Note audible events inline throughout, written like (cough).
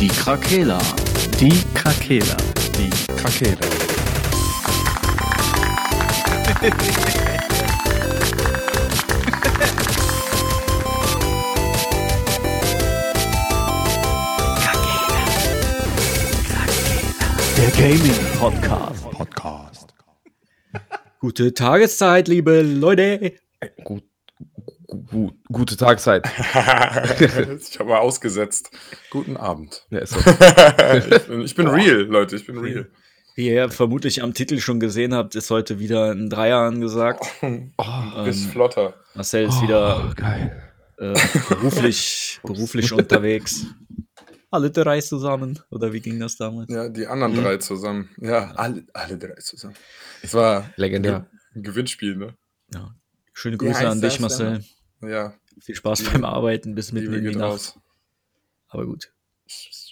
Die Krakela. Die Krakela. Die Krakela. Der Gaming Podcast. Podcast. Gute Tageszeit, liebe Leute. Gut, gu- gute Tageszeit. (laughs) ich habe mal ausgesetzt. Guten Abend. Ja, ist so. (laughs) ich, bin, ich bin real, Leute, ich bin real. Wie ihr vermutlich am Titel schon gesehen habt, ist heute wieder ein Dreier angesagt. Oh, Ist Ähm, flotter. Marcel ist wieder geil. äh, beruflich, beruflich (laughs) unterwegs. Alle drei zusammen. Oder wie ging das damals? Ja, die anderen Mhm. drei zusammen. Ja, alle, alle drei zusammen. Es war Legendär. ein Gewinnspiel, ne? Ja. Schöne Grüße an dich, das Marcel. Ja, Viel Spaß Liebe- beim Arbeiten bis mitten Liebe in die Nacht. raus. Aber gut,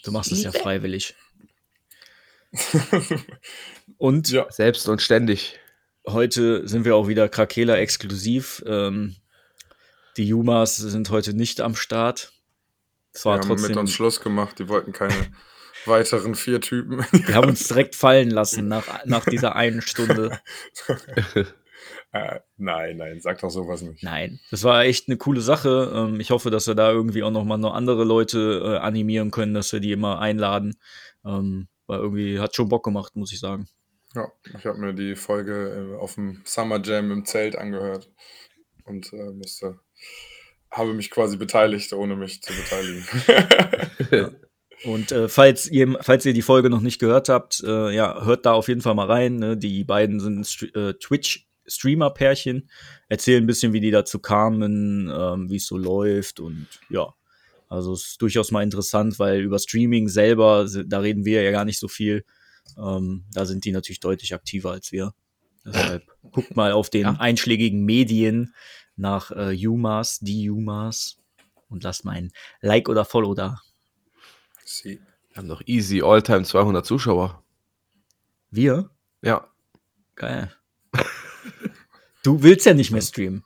du machst es ja freiwillig. (laughs) Und ja, Selbst und ständig. heute sind wir auch wieder Krakela exklusiv. Ähm, die Jumas sind heute nicht am Start. Es wir war haben mit trotzdem. uns Schluss gemacht. Die wollten keine (laughs) weiteren vier Typen. Wir haben uns direkt fallen lassen nach, nach dieser einen Stunde. (laughs) äh, nein, nein, sag doch sowas nicht. Nein, das war echt eine coole Sache. Ähm, ich hoffe, dass wir da irgendwie auch noch mal noch andere Leute äh, animieren können, dass wir die immer einladen. Ähm, weil irgendwie hat schon Bock gemacht, muss ich sagen. Ja, ich habe mir die Folge äh, auf dem Summer Jam im Zelt angehört und äh, musste, habe mich quasi beteiligt, ohne mich zu beteiligen. (laughs) Und äh, falls, ihr, falls ihr die Folge noch nicht gehört habt, äh, ja, hört da auf jeden Fall mal rein. Ne? Die beiden sind äh, Twitch-Streamer-Pärchen, erzählen ein bisschen, wie die dazu kamen, ähm, wie es so läuft und ja. Also es ist durchaus mal interessant, weil über Streaming selber, se- da reden wir ja gar nicht so viel. Ähm, da sind die natürlich deutlich aktiver als wir. Deshalb guckt mal auf den Ja. einschlägigen Medien nach äh, Jumas, die Jumas und lasst mal ein Like oder Follow da. Sie. Wir haben doch easy Alltime 200 Zuschauer. Wir? Ja. Geil. Du willst ja nicht mehr streamen.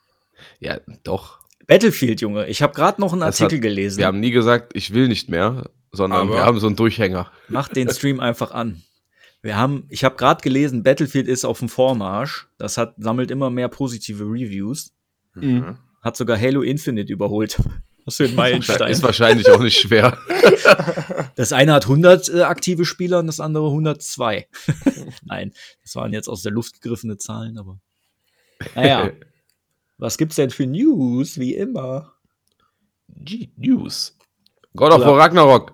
Ja, doch. Battlefield, Junge. Ich habe gerade noch einen Das Artikel hat- gelesen. Wir haben nie gesagt, ich will nicht mehr, sondern Aber- wir haben so einen Durchhänger. Mach den Stream einfach an. Wir haben, ich habe gerade gelesen, Battlefield ist auf dem Vormarsch. Das hat sammelt immer mehr positive Reviews. Mhm. Hat sogar Halo Infinite überholt. (laughs) Was für ein Meilenstein. Ist wahrscheinlich auch nicht schwer. (laughs) Das eine hat 100 äh, aktive Spieler und das andere 102. (laughs) Nein, das waren jetzt aus der Luft gegriffene Zahlen, aber naja. (laughs) Was gibt's denn für News? Wie immer. G News. God of War Ragnarok.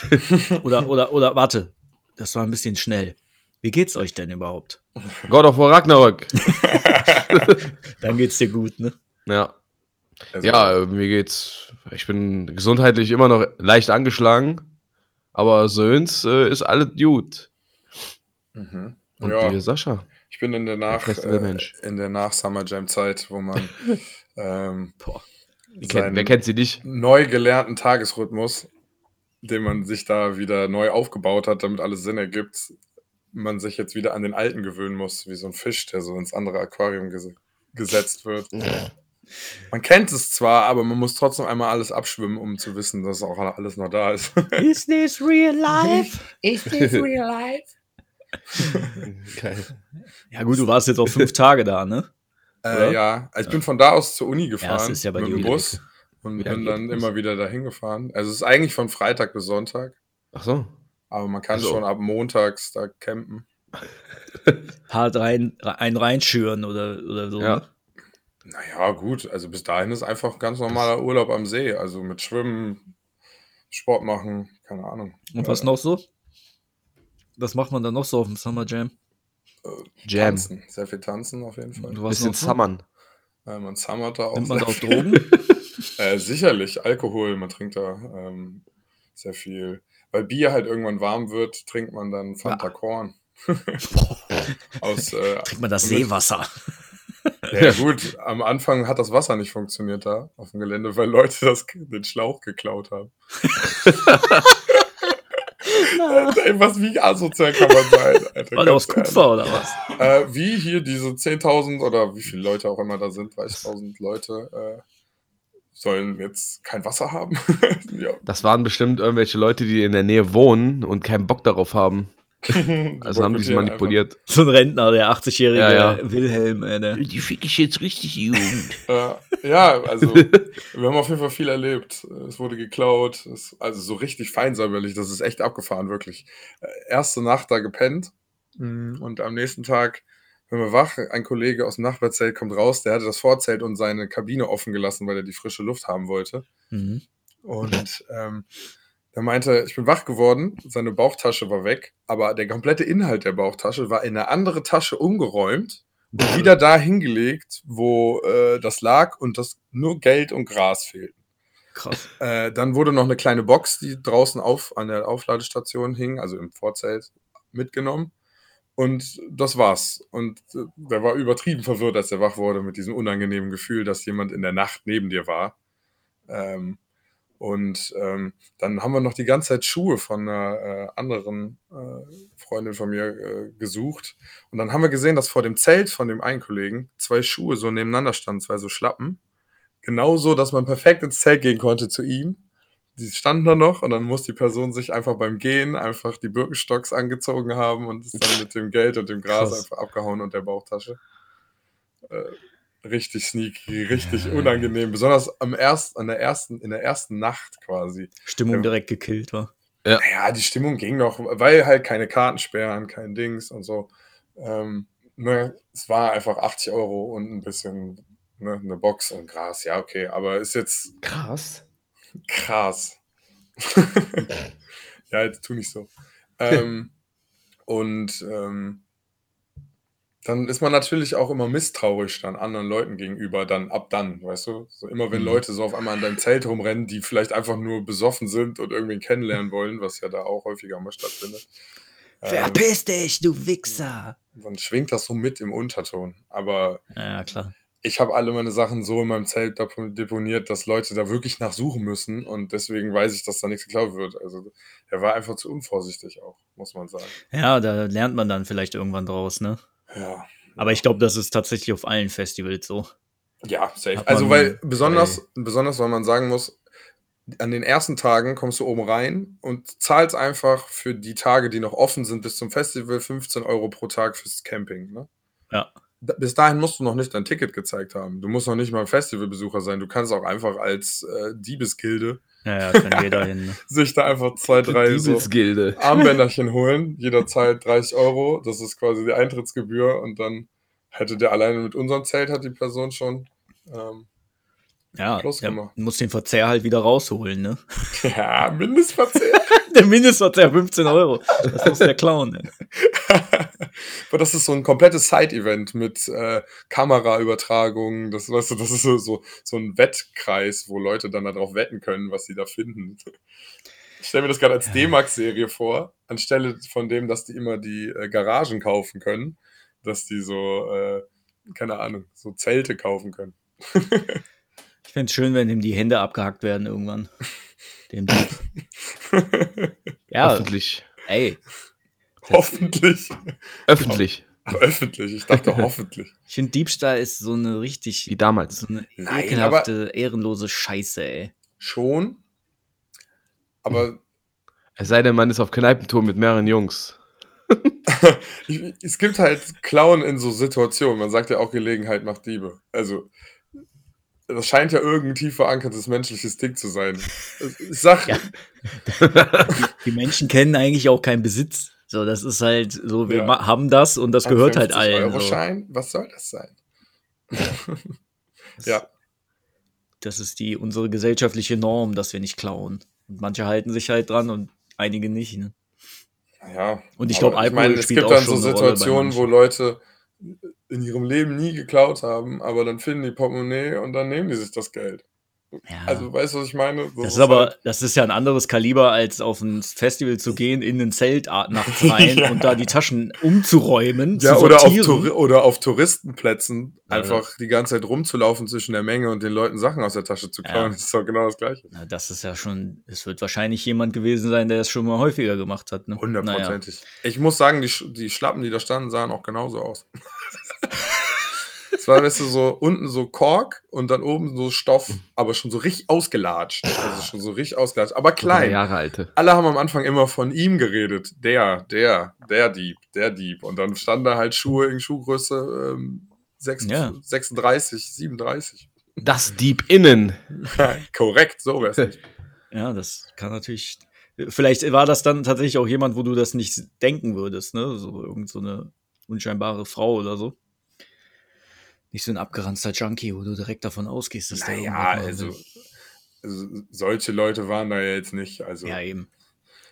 (laughs) Oder, oder, oder, warte. Das war ein bisschen schnell. Wie geht's euch denn überhaupt? God of War Ragnarok. (laughs) Dann geht's dir gut, ne? Ja. Also, Ja, mir geht's. Ich bin gesundheitlich immer noch leicht angeschlagen, aber Söhns äh, ist alles gut. Mhm. Und ja die Sascha. Ich bin in der Nach, äh, in der Nach Summer Jam Zeit, wo man (laughs) ähm, kennt, wer kennt sie nicht? neu gelernten Tagesrhythmus, den man sich da wieder neu aufgebaut hat, damit alles Sinn ergibt, man sich jetzt wieder an den alten gewöhnen muss, wie so ein Fisch, der so ins andere Aquarium ges gesetzt wird. Man kennt es zwar, aber man muss trotzdem einmal alles abschwimmen, um zu wissen, dass auch alles noch da ist. Is this real life? Is this real life? (laughs) Geil. Ja, gut, du warst jetzt auch fünf Tage da, ne? Äh, ja, also ich bin von da aus zur Uni gefahren Ja, ja bei mit dir dem Bus Ecke. und Ja, bin dann immer wieder dahin gefahren. Also es ist eigentlich von Freitag bis Sonntag, Ach so. aber man kann Also. schon ab montags da campen. (laughs) Hart rein, ein reinschüren oder, oder so. Ja. Ne? Naja, gut, also bis dahin ist einfach ganz normaler Urlaub am See, also mit Schwimmen, Sport machen, keine Ahnung. Und was noch so? Was macht man da noch so auf dem Summer Jam? Jam. Tanzen, sehr viel tanzen auf jeden Fall. Und was Bisschen noch so? Summern. Äh, man summert da auch. Nimmt man da auch. Drogen? (laughs) Äh, sicherlich, Alkohol, man trinkt da ähm, sehr viel. Weil Bier halt irgendwann warm wird, trinkt man dann Fanta Korn. (laughs) Aus, äh, Trinkt man das Seewasser? Ja, gut, am Anfang hat das Wasser nicht funktioniert da auf dem Gelände, weil Leute das, den Schlauch geklaut haben. (laughs) Ey, was, wie asozial kann man sein? Alter, (laughs) War aus Kupfer oder was? Äh, wie hier diese 10.000 oder wie viele Leute auch immer da sind, 30.000 Leute, äh, sollen jetzt kein Wasser haben. (laughs) ja. Das waren bestimmt irgendwelche Leute, die in der Nähe wohnen und keinen Bock darauf haben. Also haben die sie manipuliert. So ein Rentner, der 80-jährige Ja, ja. Wilhelm, ey, der. Die fick ich jetzt richtig Jugend. (laughs) Äh, ja, also wir haben auf jeden Fall viel erlebt. Es wurde geklaut, es, also so richtig feinsäuberlich, das ist echt abgefahren, wirklich. Äh, erste Nacht da gepennt mm, und am nächsten Tag, wenn wir wach, ein Kollege aus dem Nachbarzelt kommt raus, der hatte das Vorzelt und seine Kabine offen gelassen, weil er die frische Luft haben wollte. Mhm. Und ähm, der meinte, ich bin wach geworden, seine Bauchtasche war weg, aber der komplette Inhalt der Bauchtasche war in eine andere Tasche umgeräumt und wieder da hingelegt, wo äh, das lag und das nur Geld und Gras fehlten. Krass. Äh, dann wurde noch eine kleine Box, die draußen auf, an der Aufladestation hing, also im Vorzelt, mitgenommen. Und das war's. Und äh, der war übertrieben verwirrt, als er wach wurde mit diesem unangenehmen Gefühl, dass jemand in der Nacht neben dir war. Ähm, und ähm, dann haben wir noch die ganze Zeit Schuhe von einer äh, anderen äh, Freundin von mir äh, gesucht. Und dann haben wir gesehen, dass vor dem Zelt von dem einen Kollegen zwei Schuhe so nebeneinander standen, zwei so Schlappen. Genauso, dass man perfekt ins Zelt gehen konnte zu ihm. Die standen da noch und dann muss die Person sich einfach beim Gehen einfach die Birkenstocks angezogen haben und ist dann mit dem Geld und dem Gras Krass. einfach abgehauen und der Bauchtasche. Äh, richtig sneaky, richtig unangenehm. Besonders am erst, an der ersten, in der ersten Nacht quasi. Stimmung Ja. direkt gekillt war. Naja, die Stimmung ging noch, weil halt keine Kartensperren, kein Dings und so. Ähm, ne, es war einfach 80 Euro und ein bisschen ne, eine Box und Gras. Ja, okay, aber ist jetzt Krass. krass. (laughs) (laughs) ja, jetzt tu nicht so. Ähm, und ähm, dann ist man natürlich auch immer misstrauisch dann anderen Leuten gegenüber, dann ab dann, weißt du? So immer wenn Mhm. Leute so auf einmal an deinem Zelt rumrennen, die vielleicht einfach nur besoffen sind und irgendwen kennenlernen wollen, was ja da auch häufiger mal stattfindet. Ähm, Verpiss dich, du Wichser! dann schwingt das so mit im Unterton. Aber Ja, klar. ich habe alle meine Sachen so in meinem Zelt depo- deponiert, dass Leute da wirklich nachsuchen müssen und deswegen weiß ich, dass da nichts geklaut wird. Also er war einfach zu unvorsichtig auch, muss man sagen. Ja, da lernt man dann vielleicht irgendwann draus, ne? Ja, Aber ich glaube, das ist tatsächlich auf allen Festivals so. ja safe. Also weil besonders, besonders, weil man sagen muss, an den ersten Tagen kommst du oben rein und zahlst einfach für die Tage, die noch offen sind bis zum Festival, 15 Euro pro Tag fürs Camping. Ne? Ja. Bis dahin musst du noch nicht dein Ticket gezeigt haben. Du musst noch nicht mal Festivalbesucher sein. Du kannst auch einfach als äh, Diebesgilde Ja, ja, (laughs) hin. Ne? sich da einfach zwei, drei so. (laughs) Armbänderchen holen. Jeder zahlt 30 Euro. Das ist quasi die Eintrittsgebühr. Und dann hätte der alleine mit unserem Zelt, hat die Person schon. Ähm, Ja, Plus der gemacht. muss den Verzehr halt wieder rausholen, ne? (laughs) ja, Mindestverzehr. (laughs) Der Mindestverzehr 15 Euro. Das muss der klauen, ne? Aber das ist so ein komplettes Side-Event mit äh, Kameraübertragung. Das, weißt du, das ist so, so, so ein Wettkreis, wo Leute dann darauf wetten können, was sie da finden. Ich stelle mir das gerade als D-Max-Serie vor, anstelle von dem, dass die immer die äh, Garagen kaufen können, dass die so, äh, keine Ahnung, so Zelte kaufen können. (laughs) Ich fände es schön, wenn ihm die Hände abgehackt werden irgendwann. Dieb. (laughs) Ja, Öffentlich. ey. hoffentlich. Öffentlich. Ach, öffentlich. Ich dachte hoffentlich. (laughs) Ich finde, Diebstahl ist so eine richtig, Wie damals. so eine Nein, ekelhafte, ehrenlose Scheiße, ey. Schon. Aber Es sei denn, man ist auf Kneipentour mit mehreren Jungs. (laughs) Es gibt halt Klauen in so Situationen. Man sagt ja auch, Gelegenheit macht Diebe. Also, das scheint ja irgendein tief verankertes menschliches Ding zu sein. Ich sag, Ja. Die Menschen kennen eigentlich auch keinen Besitz. So, das ist halt so, wir Ja. haben das und das gehört halt allen. So. 50-Euro-Schein, was soll das sein? ja, Das ist die, unsere gesellschaftliche Norm, dass wir nicht klauen. Und manche halten sich halt dran und einige nicht. Ne? ja. Und ich Aber glaub, Alkohol meine, es spielt gibt auch dann so Situationen, wo. Leute in ihrem Leben nie geklaut haben, aber dann finden die Portemonnaie und dann nehmen die sich das Geld. Ja. Also, weißt du, was ich meine? das ist aber, halt- das ist ja ein anderes Kaliber, als auf ein Festival zu gehen, in ein Zelt nachts (laughs) rein Ja. und da die Taschen umzuräumen. Ja, zu oder auf, oder auf Touristenplätzen Ja, einfach die ganze Zeit rumzulaufen zwischen der Menge und den Leuten Sachen aus der Tasche zu klauen. Das ist doch genau das Gleiche. Na, das ist ja schon, es wird wahrscheinlich jemand gewesen sein, der es schon mal häufiger gemacht hat. Ne? Naja. Hundertprozentig. Ich muss sagen, die, die Schlappen, die da standen, sahen auch genauso aus. (laughs) Es war, weißt du, so unten so Kork und dann oben so Stoff, aber schon so richtig ausgelatscht. Also schon so richtig ausgelatscht, aber Drei klein. Jahre alte. Alle haben am Anfang immer von ihm geredet. Der, der, der Dieb, der Dieb. Und dann standen da halt Schuhe in Schuhgröße ähm, 6, Ja. 36, 37. Das Dieb innen. Korrekt, so wär's nicht. Ja, das kann natürlich. Vielleicht war das dann tatsächlich auch jemand, wo du das nicht denken würdest, ne? So irgend so eine unscheinbare Frau oder so. Nicht so ein abgeranzter Junkie, wo du direkt davon ausgehst, dass der Naja, irgendwas mal also, also solche Leute waren da ja jetzt nicht. Also Ja, eben.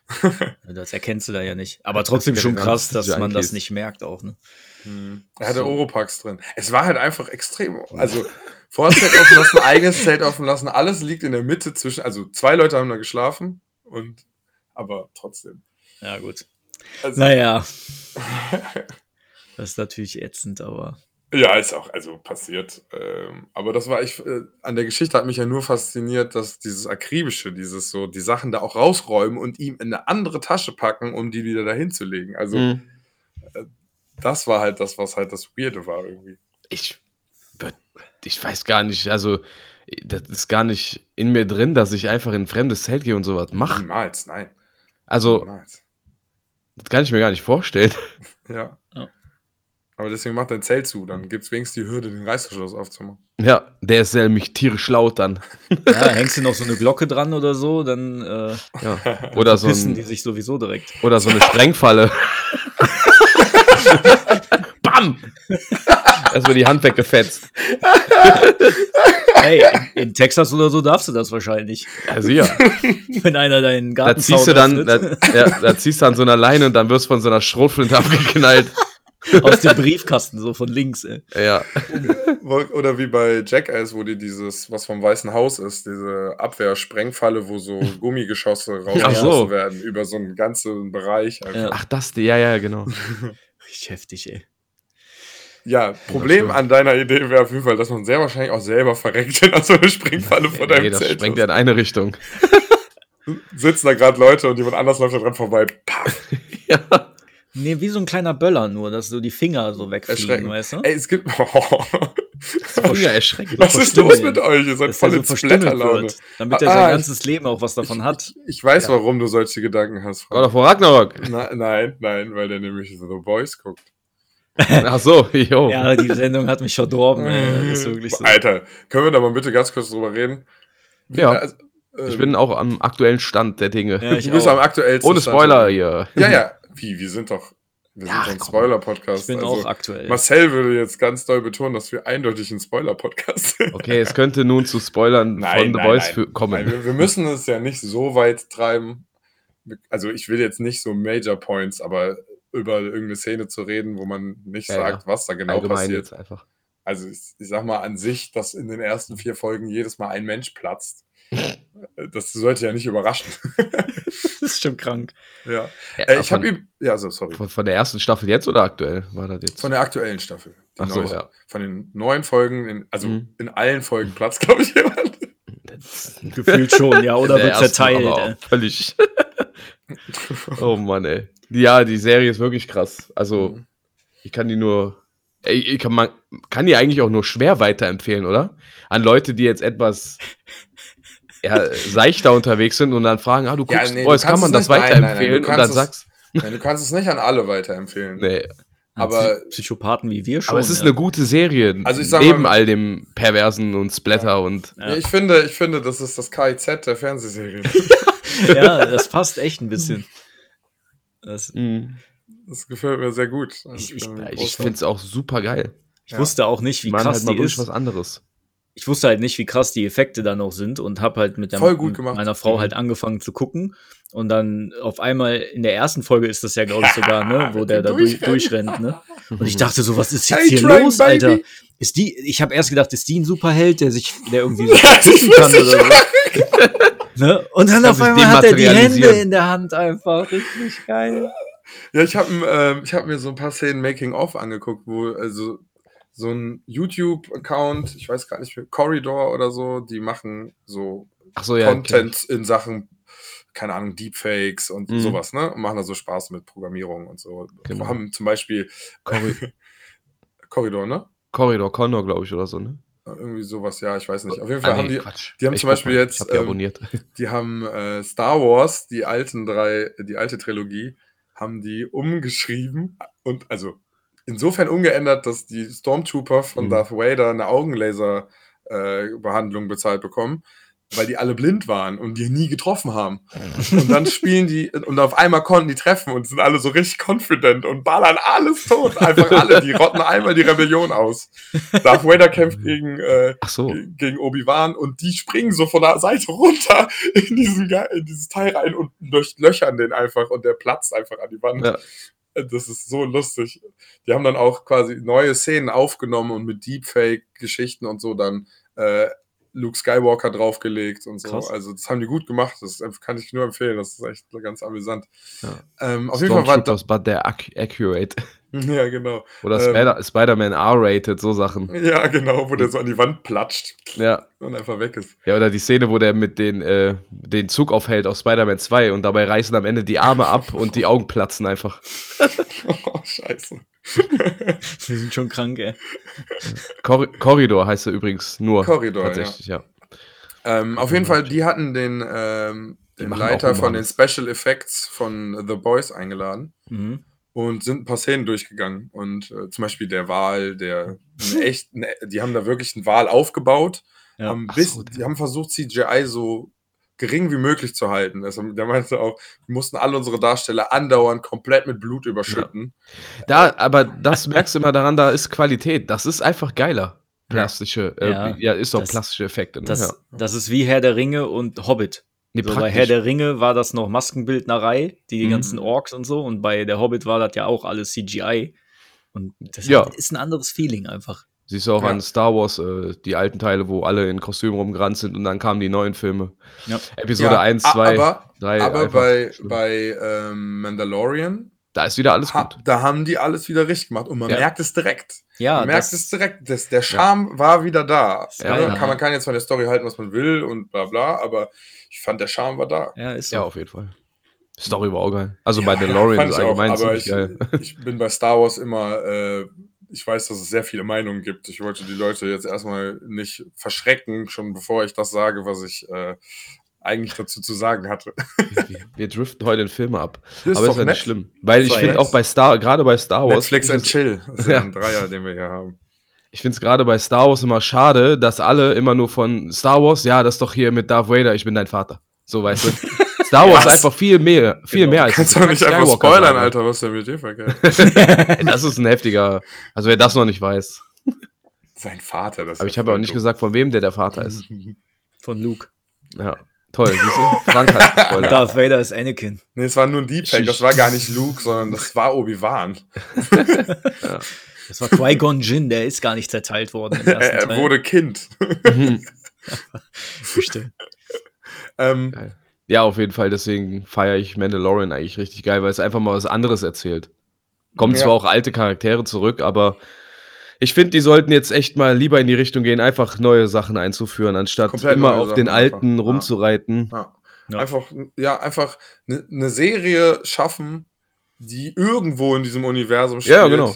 (laughs) das erkennst du da ja nicht. Aber trotzdem Ja, schon krass, dass man das Junkies. nicht merkt auch, ne? Hm. Er hatte So. Oropax drin. Es war halt einfach extrem. Also Vorzelt offen lassen, (laughs) eigenes Zelt offen lassen, alles liegt in der Mitte zwischen. Also zwei Leute haben da geschlafen und aber trotzdem. Ja, gut. Also, Naja. (laughs) Das ist natürlich ätzend, aber. Ja, ist auch also passiert. Ähm, aber das war ich äh, an der Geschichte hat mich ja nur fasziniert, dass dieses akribische, dieses so die Sachen da auch rausräumen und ihm in eine andere Tasche packen, um die wieder dahin zu legen. Also Mhm. das war halt das, was halt das Weirde war irgendwie. Ich, ich weiß gar nicht, also das ist gar nicht in mir drin, dass ich einfach in ein fremdes Zelt gehe und sowas mache. Niemals, nein. Also, Niemals. das kann ich mir gar nicht vorstellen. Ja. Ja. Aber deswegen macht dein Zelt zu, dann gibt es wenigstens die Hürde, den Reißverschluss aufzumachen. Ja, der ist nämlich tierisch laut dann. Ja, hängst du noch so eine Glocke dran oder so, dann äh, Ja. Oder so, pissen die ein, sich sowieso direkt. oder so eine Sprengfalle. (laughs) Bam! Erstmal die Hand weggefetzt. Hey, in, in Texas oder so darfst du das wahrscheinlich. Also ja, Wenn einer deinen da Garten ziehst du dann, da, ja, da ziehst du an so einer Leine und dann wirst du von so einer Schrotflinte (laughs) abgeknallt. (laughs) aus dem Briefkasten, so von links, ey. Ja, (laughs) Oder wie bei Jackass, wo die dieses, was vom Weißen Haus ist, diese Abwehrsprengfalle, wo so (laughs) Gummigeschosse rausgeschossen so. werden über so einen ganzen Bereich. einfach. Ach das, ja, ja, genau. Richtig heftig, ey. Ja, Problem an deiner Idee wäre auf jeden Fall, dass man sehr wahrscheinlich auch selber verreckt, wenn da so eine Springfalle vor deinem Nee, das Zelt sprengt ist. ja in eine Richtung. Sitzen da gerade Leute und jemand anders läuft da dran vorbei. Paff, Ja. Nee, wie so ein kleiner Böller nur, dass so die Finger so wegfliegen, weißt du? Ey, es gibt. (laughs) Oh, Ja, erschreckend. was ist los mit euch? Ihr seid voll so wird, damit er Ah, sein ich- ganzes Leben auch was davon hat. Ich weiß, warum du solche Gedanken hast. Frank. War Ragnarok. Na, nein, nein, weil der nämlich The Boys guckt. Ach so, jo. Ja, die Sendung hat mich verdorben, ey. Das ist wirklich so. Alter, können wir da mal bitte ganz kurz drüber reden? Ja. Also, Ich ähm, bin auch am aktuellen Stand der Dinge. Ja, ich du bist auch. am aktuellsten. Ohne Stand. Spoiler hier. Ja, ja. Wie, wir sind doch. Wir sind Ja, doch ein. Spoiler-Podcast. Ich bin also, auch aktuell. Marcel würde jetzt ganz doll betonen, dass wir eindeutig ein Spoiler-Podcast sind. Okay, es könnte nun zu Spoilern Nein, von The nein, Boys nein. für- kommen. Nein, wir, wir müssen es ja nicht so weit treiben. Also ich will jetzt nicht so Major Points, aber über irgendeine Szene zu reden, wo man nicht Ja, sagt, was da genau Allgemein passiert. jetzt einfach. Also ich, ich sag mal an sich, dass in den ersten vier Folgen jedes Mal ein Mensch platzt. Das sollte ja nicht überraschen. (laughs) Das ist schon krank. ja. Ja, Äh, ich von, habe ihm. Ja, so, sorry. von, von der ersten Staffel jetzt oder aktuell war das jetzt? Von der aktuellen Staffel. Die Ach so, ja. Von den neuen Folgen, in, also Mhm. in allen Folgen platzt, glaube ich, jemand. Gefühlt schon, ja. Oder Der wird zerteilt, aber ey. auch Völlig. (laughs) oh Mann, ey. Ja, die Serie ist wirklich krass. Also, Mhm. ich kann die nur. Ey, Ich kann, man kann die eigentlich auch nur schwer weiterempfehlen, oder? An Leute, die jetzt etwas ja, seichter unterwegs sind und dann fragen, ah, du Ja, guckst nee, Boys, du kann man das nicht- nein, nein, nein, du weiterempfehlen? und dann es- sagst Nein, du kannst es nicht an alle weiterempfehlen. nee. Aber- Psychopathen wie wir schon. Aber es ist ja. eine gute Serie. Also ich sag neben mal- all dem Perversen und Splatter und. Ja. Ich, finde, ich finde, das ist das KIZ der Fernsehserie. (laughs) ja, das passt echt ein bisschen. Das, Mhm. Das gefällt mir sehr gut. Ich- ich- Ja, ich finde es auch super geil. ich Ja. wusste auch nicht, wie machen krass halt mal die ist. was anderes. Ich wusste halt nicht, wie krass die Effekte dann auch sind und habe halt mit, der, Voll gut mit meiner Frau Mhm. halt angefangen zu gucken. Und dann auf einmal in der ersten Folge ist das ja, glaube ich, sogar, ne, wo (laughs) der da durch, Durchrennen. durchrennt, ne? Und ich (laughs) dachte so, was ist jetzt Hey, hier Train, los, Baby! Alter? Ist die, ich habe erst gedacht, ist die ein Superheld, der sich, der irgendwie so (laughs) Ja, schützen kann oder so. Ne? Und dann auf einmal hat er die Hände in der Hand einfach. Richtig geil. Ja, ich habe ähm, ich hab mir so ein paar Szenen Making-of angeguckt, wo also so ein YouTube-Account, ich weiß gar nicht mehr, Corridor oder so, die machen so so, ja. Content in Sachen, keine Ahnung, Deepfakes und Mhm. sowas, ne? Und machen da so Spaß mit Programmierung und so. Genau. Haben zum Beispiel Corri- (laughs) Corridor, ne? Corridor Condor, glaube ich, oder so, ne? Irgendwie sowas, ja, ich weiß nicht. Auf jeden Ah, Fall nee, haben die, Quatsch. die haben Ich zum Beispiel mal, jetzt, hab die ähm, (laughs) die haben äh, Star Wars, die alten drei, die alte Trilogie, haben die umgeschrieben und also insofern umgeändert, dass die Stormtrooper von Mhm. Darth Vader eine Augenlaser-Behandlung bezahlt bekommen, weil die alle blind waren und die nie getroffen haben. Und dann spielen die, und auf einmal konnten die treffen und sind alle so richtig confident und ballern alles tot. Einfach alle, die rotten einmal die Rebellion aus. Darth Vader kämpft gegen, äh, so. ge- gegen Obi-Wan und die springen so von der Seite runter in, diesen, in dieses Teil rein und durchlöchern den einfach und der platzt einfach an die Wand. Ja. Das ist so lustig. Die haben dann auch quasi neue Szenen aufgenommen und mit Deepfake-Geschichten und so dann äh, Luke Skywalker draufgelegt und so. Krass. Also das haben die gut gemacht. Das kann ich nur empfehlen. Das ist echt ganz amüsant. Ja. Ähm, auf jeden Fall war da, Stormtroopers, but they're ac accurate. (laughs) Ja, genau. Oder Ähm, Spider- Spider-Man R-rated, so Sachen. Ja, genau, wo der so an die Wand platscht Ja. und einfach weg ist. Ja, oder die Szene, wo der mit den, äh, den Zug aufhält aus Spider-Man 2 und dabei reißen am Ende die Arme ab (laughs) und die Augen platzen einfach. Oh, scheiße. (laughs) Wir sind schon krank, ey. Cor Corridor heißt er übrigens nur. Korridor, Tatsächlich, ja. Ähm, auf jeden Fall, die hatten den, ähm, den Leiter von den. Special Effects von The Boys eingeladen Mhm. Und sind ein paar Szenen durchgegangen. Und äh, zum Beispiel der Wal, der (laughs) echt, eine, die haben da wirklich einen Wal aufgebaut, Ja. haben bis, so, die haben versucht, CGI so gering wie möglich zu halten. Also, der meinte auch, wir mussten alle unsere Darsteller andauernd komplett mit Blut überschütten. Da, aber das merkst du immer daran, da ist Qualität. Das ist einfach geiler. Plastische, äh, Ja, ja, ist doch das- plastische Effekte. Ne? Das, ja. das ist wie Herr der Ringe und Hobbit. Nee, so, bei. Herr der Ringe war das noch Maskenbildnerei, die Mhm. ganzen Orks und so. Und bei der Hobbit war das ja auch alles CGI. Und das Ja. hat, ist ein anderes Feeling einfach. Siehst du auch Ja. an Star Wars, äh, die alten Teile, wo alle in Kostümen rumgerannt sind und dann kamen die neuen Filme. Ja. Episode Ja, 1, a- 2, aber, 3. aber bei, schlimm. bei ähm, Mandalorian, da ist wieder alles ha, gut. da haben die alles wieder richtig gemacht und man Ja. merkt es direkt. Ja, man merkt es direkt. Das, der Charme war wieder da. Ja, Ne? ja. Kann, man kann jetzt von der Story halten, was man will und bla bla, aber ich fand, der Charme war da. Ja, ist so. Ja, auf jeden Fall. Story war auch geil. Also Ja, bei (laughs) DeLorean ist ich auch, allgemein aber ich, geil. ich bin bei Star Wars immer, äh, ich weiß, dass es sehr viele Meinungen gibt. Ich wollte die Leute jetzt erstmal nicht verschrecken, schon bevor ich das sage, was ich äh, eigentlich dazu zu sagen hatte. (laughs) Wir, wir driften heute in Filme ab. Das aber ist doch ja nett. nicht schlimm. Weil ich Ist finde auch bei Star, gerade bei Star Wars, Netflix and Chill. Das ist ja ein Dreier, den wir hier haben. Ich finde es gerade bei Star Wars immer schade, dass alle immer nur von Star Wars, ja, das ist doch hier mit Darth Vader, ich bin dein Vater. So, weißt du? (laughs) Star Wars ist Was? einfach viel mehr, viel Genau. mehr als Kannst du doch nicht einfach spoilern, sagen. Alter, was der mit dir verkehrt. Das ist ein heftiger, also wer das noch nicht weiß. Sein Vater, das ist Aber ich ja habe auch nicht gesagt, von wem der der Vater ist. (laughs) Von Luke. Ja, toll, siehst du? Frank hat (laughs) Spoiler. Darth Vader ist Anakin. Nee, es war nur ein Deepfake, das war gar nicht Luke, sondern das war Obi-Wan. Das war Qui-Gon Jinn, der ist gar nicht zerteilt worden im Er, (laughs) ersten er Teil. wurde Kind. Mhm. (laughs) Bestimmt. ähm, Ja, auf jeden Fall, deswegen feiere ich Mandalorian eigentlich richtig geil, weil es einfach mal was anderes erzählt. Kommen Ja. zwar auch alte Charaktere zurück, aber ich finde, die sollten jetzt echt mal lieber in die Richtung gehen, einfach neue Sachen einzuführen, anstatt Komplett immer auf den Sachen alten einfach, rumzureiten. ja. Ja. Einfach, ja, einfach eine ne Serie schaffen, die irgendwo in diesem Universum steht. Ja, genau.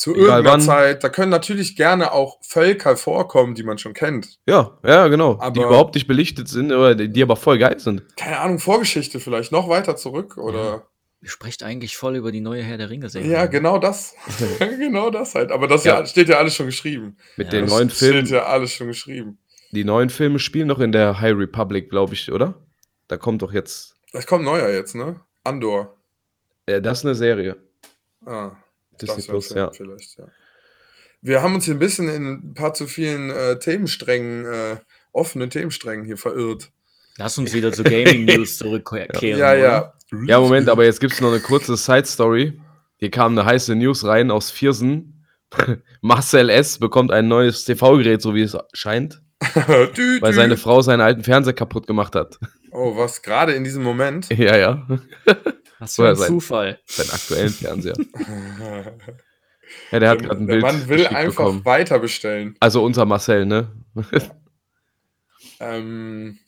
Zu Egal irgendeiner wann. Zeit. Da können natürlich gerne auch Völker vorkommen, die man schon kennt. Ja, ja, genau. die Aber- überhaupt nicht belichtet sind, oder die, die aber voll geil sind. Keine Ahnung, Vorgeschichte vielleicht, noch weiter zurück oder. Ihr sprecht eigentlich voll über die neue Herr der Ringe-Serie. Ja, genau das. (laughs) (laughs) genau das halt. Aber das Ja. Ja, steht ja alles schon geschrieben. Mit Ja, den Das neuen Filmen. steht ja alles schon geschrieben. Die neuen Filme spielen noch in der High Republic, glaube ich, oder? Da kommt doch jetzt. Das kommt neuer jetzt, ne? Andor. Äh, das ist eine Serie. Ah, Disney Plus, schön, ja. vielleicht, ja. Wir haben uns hier ein bisschen in ein paar zu vielen äh, Themensträngen, äh, offenen Themensträngen hier verirrt. Lass uns wieder zu Gaming News zurückkehren. (laughs) ja, ja. Ja, Moment, aber jetzt gibt es noch eine kurze Side-Story. Hier kam eine heiße News rein aus Viersen. (laughs) Marcel S. bekommt ein neues TV-Gerät, so wie es scheint, (laughs) Dü, weil seine Frau seinen alten Fernseher kaputt gemacht hat. Oh, was gerade in diesem Moment? ja, ja. Was für ein sein? Zufall. Seinen aktuellen Fernseher. (laughs) Ja, der hat gerade ein der Bild Mann will einfach bekommen. weiter bestellen. Also unser Marcel, ne? Ähm,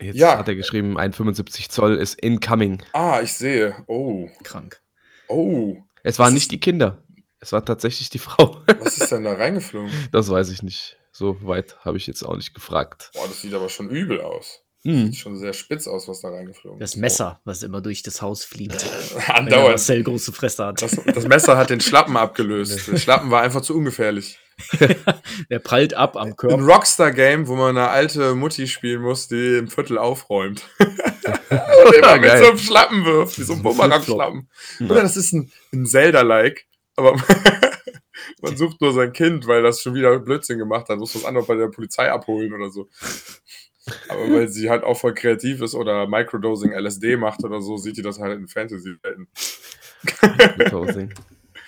Jetzt Ja. hat er geschrieben, ein 75 Zoll ist incoming. ah, ich sehe. Oh, Krank. oh. Es waren nicht die Kinder. Es war tatsächlich die Frau. (laughs) Was ist denn da reingeflogen? Das weiß ich nicht. So weit habe ich jetzt auch nicht gefragt. Boah, das sieht aber schon übel aus. Hm. Sieht schon sehr spitz aus, was da reingeflogen Das ist. Messer, was immer durch das Haus fliegt. (laughs) Andauernd. Marcel große Fresse hat. Das, das Messer hat den Schlappen (laughs) abgelöst. Der Schlappen war einfach zu ungefährlich. (laughs) Der prallt ab am Ein Körper. Rockstar-Game, wo man eine alte Mutti spielen muss, die im Viertel aufräumt. Und immer mit so einem Schlappen wirft, wie so ein Bumerang-Schlappen. Oder das ist ein, ein Zelda-like, aber man sucht nur sein Kind, weil das schon wieder Blödsinn gemacht hat, muss was anderes bei der Polizei abholen oder so. Aber weil sie halt auch voll kreativ ist oder Microdosing LSD macht oder so, sieht die das halt in Fantasy-Welten. Microdosing.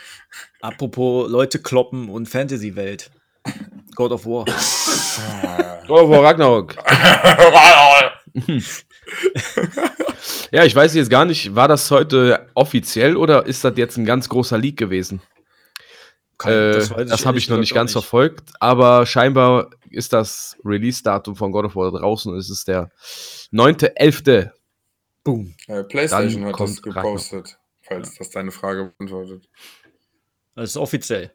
(laughs) Apropos Leute kloppen und Fantasy-Welt. God of War. God of War Ragnarok. (laughs) Ja, ich weiß jetzt gar nicht, war das heute offiziell oder ist das jetzt ein ganz großer Leak gewesen? Äh, das das habe ich noch nicht ganz verfolgt, aber scheinbar ist das Release-Datum von God of War draußen und es ist der 9.11. Boom. Äh, PlayStation hat kommt das gepostet, falls das deine Frage beantwortet. Das ist offiziell.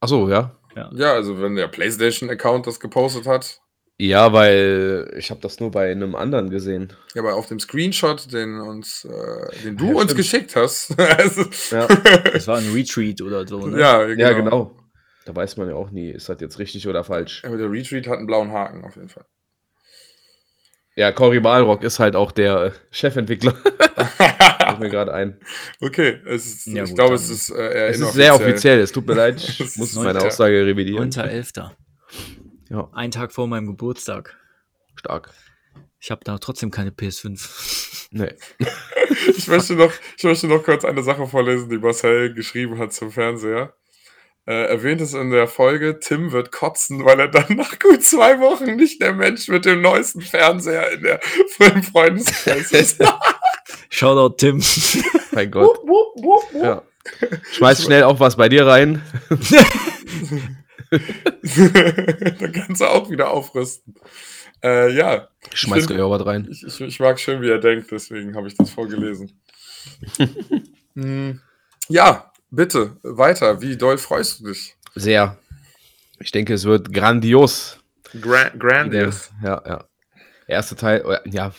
Achso, ja. Ja, also wenn der PlayStation-Account das gepostet hat, Ja, weil ich habe das nur bei einem anderen gesehen. ja, aber auf dem Screenshot, den uns, äh, den du Ja, uns stimmt. geschickt hast, (laughs) also, Ja, Das war ein Retreat oder so. Ne? ja, genau. ja, genau. Da weiß man ja auch nie, ist das jetzt richtig oder falsch. Aber der Retweet hat einen blauen Haken auf jeden Fall. Ja, Cory Balrock ist halt auch der äh, Chefentwickler. (laughs) Fällt mir gerade ein. Okay, es ist, Ja, ich glaube, es ist äh, eher Es ist sehr offiziell, es tut mir leid, (laughs) ich muss meine. Aussage revidieren. 9.11. Ja, Ein Tag vor meinem Geburtstag. stark. Ich habe da trotzdem keine PS5. Nee. (laughs) Ich möchte, noch, ich möchte noch kurz eine Sache vorlesen, die Marcel geschrieben hat zum Fernseher. Äh, erwähnt es in der Folge, Tim wird kotzen, weil er dann nach gut zwei Wochen nicht der Mensch mit dem neuesten Fernseher in der (laughs) im Freundeskreis ist. (laughs) Shoutout Tim. Mein Gott. Ja. Schmeiß schnell auch was bei dir rein. (laughs) dann kannst du auch wieder aufrüsten. Äh, ja, Schmeiß Stimmt. gleich was rein. ich, ich, ich mag schön, wie er denkt, deswegen habe ich das vorgelesen. (laughs) Hm, ja, bitte, weiter. Wie doll freust du dich? Sehr. Ich denke, es wird grandios. Gra grandios. ja, ja. Erster Teil, oder, ja,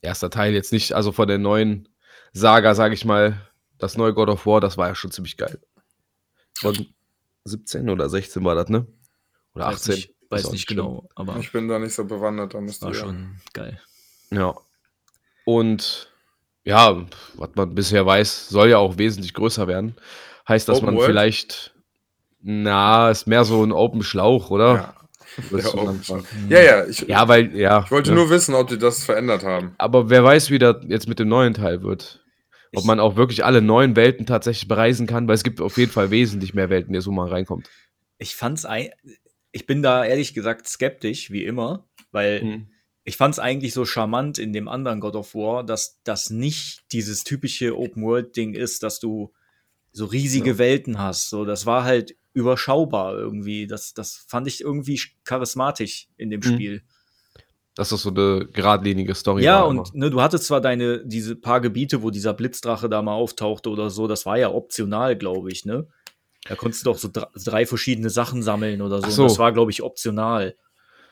erster Teil jetzt nicht, also von der neuen Saga, sage ich mal, das neue God of War, das war ja schon ziemlich geil. Von 17 oder 16 war das, ne? Oder Weiß 18. nicht, weiß nicht genau, aber Ich bin da nicht so bewandert, da müsst war ihr. schon geil. Ja. Und ja, was man bisher weiß, soll ja auch wesentlich größer werden. Heißt, dass Open man World? vielleicht, na, ist mehr so ein Open Schlauch, oder? Ja, ja, ja, ich, Ja, weil, ja. ich wollte ne? nur wissen, ob die das verändert haben. Aber wer weiß, wie das jetzt mit dem neuen Teil wird. Ob Ich- man auch wirklich alle neuen Welten tatsächlich bereisen kann, weil es gibt auf jeden Fall wesentlich mehr Welten, die so mal reinkommt. Ich fand's ein, ich bin da ehrlich gesagt skeptisch, wie immer, weil Mhm. ich fand's eigentlich so charmant in dem anderen God of War, dass das nicht dieses typische Open-World-Ding ist, dass du so riesige Ja. Welten hast. So, das war halt überschaubar irgendwie. Das, das fand ich irgendwie sch- charismatisch in dem Mhm. Spiel. Dass das so eine geradlinige Story Ja, war. und ne, du hattest zwar deine, diese paar Gebiete, wo dieser Blitzdrache da mal auftauchte oder so, das war ja optional, glaube ich, ne? Da konntest du doch so dr drei verschiedene Sachen sammeln oder so. So. Das war, glaube ich, optional.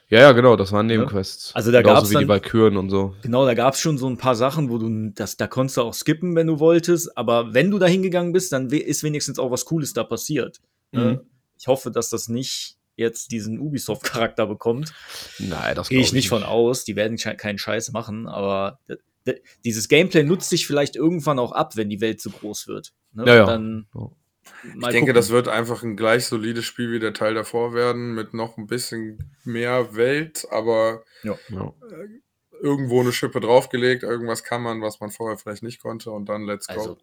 ja, ja, genau, das waren Nebenquests. Also da Genauso gab's wie die dann- Valkyren und so. Genau, da gab es schon so ein paar Sachen, wo du das, da konntest du auch skippen, wenn du wolltest. Aber wenn du da hingegangen bist, dann ist wenigstens auch was Cooles da passiert. Mhm. Ne? Ich hoffe, dass das nicht jetzt diesen Ubisoft-Charakter bekommt. Nein, das Gehe ich nicht von aus. Die werden keinen Scheiß machen, aber dieses Gameplay nutzt sich vielleicht irgendwann auch ab, wenn die Welt zu groß wird. Ne? Ja, ja. Dann Ich denke, gucken. das wird einfach ein gleich solides Spiel wie der Teil davor werden, mit noch ein bisschen mehr Welt, aber Ja. irgendwo eine Schippe draufgelegt. Irgendwas kann man, was man vorher vielleicht nicht konnte und dann let's go. also,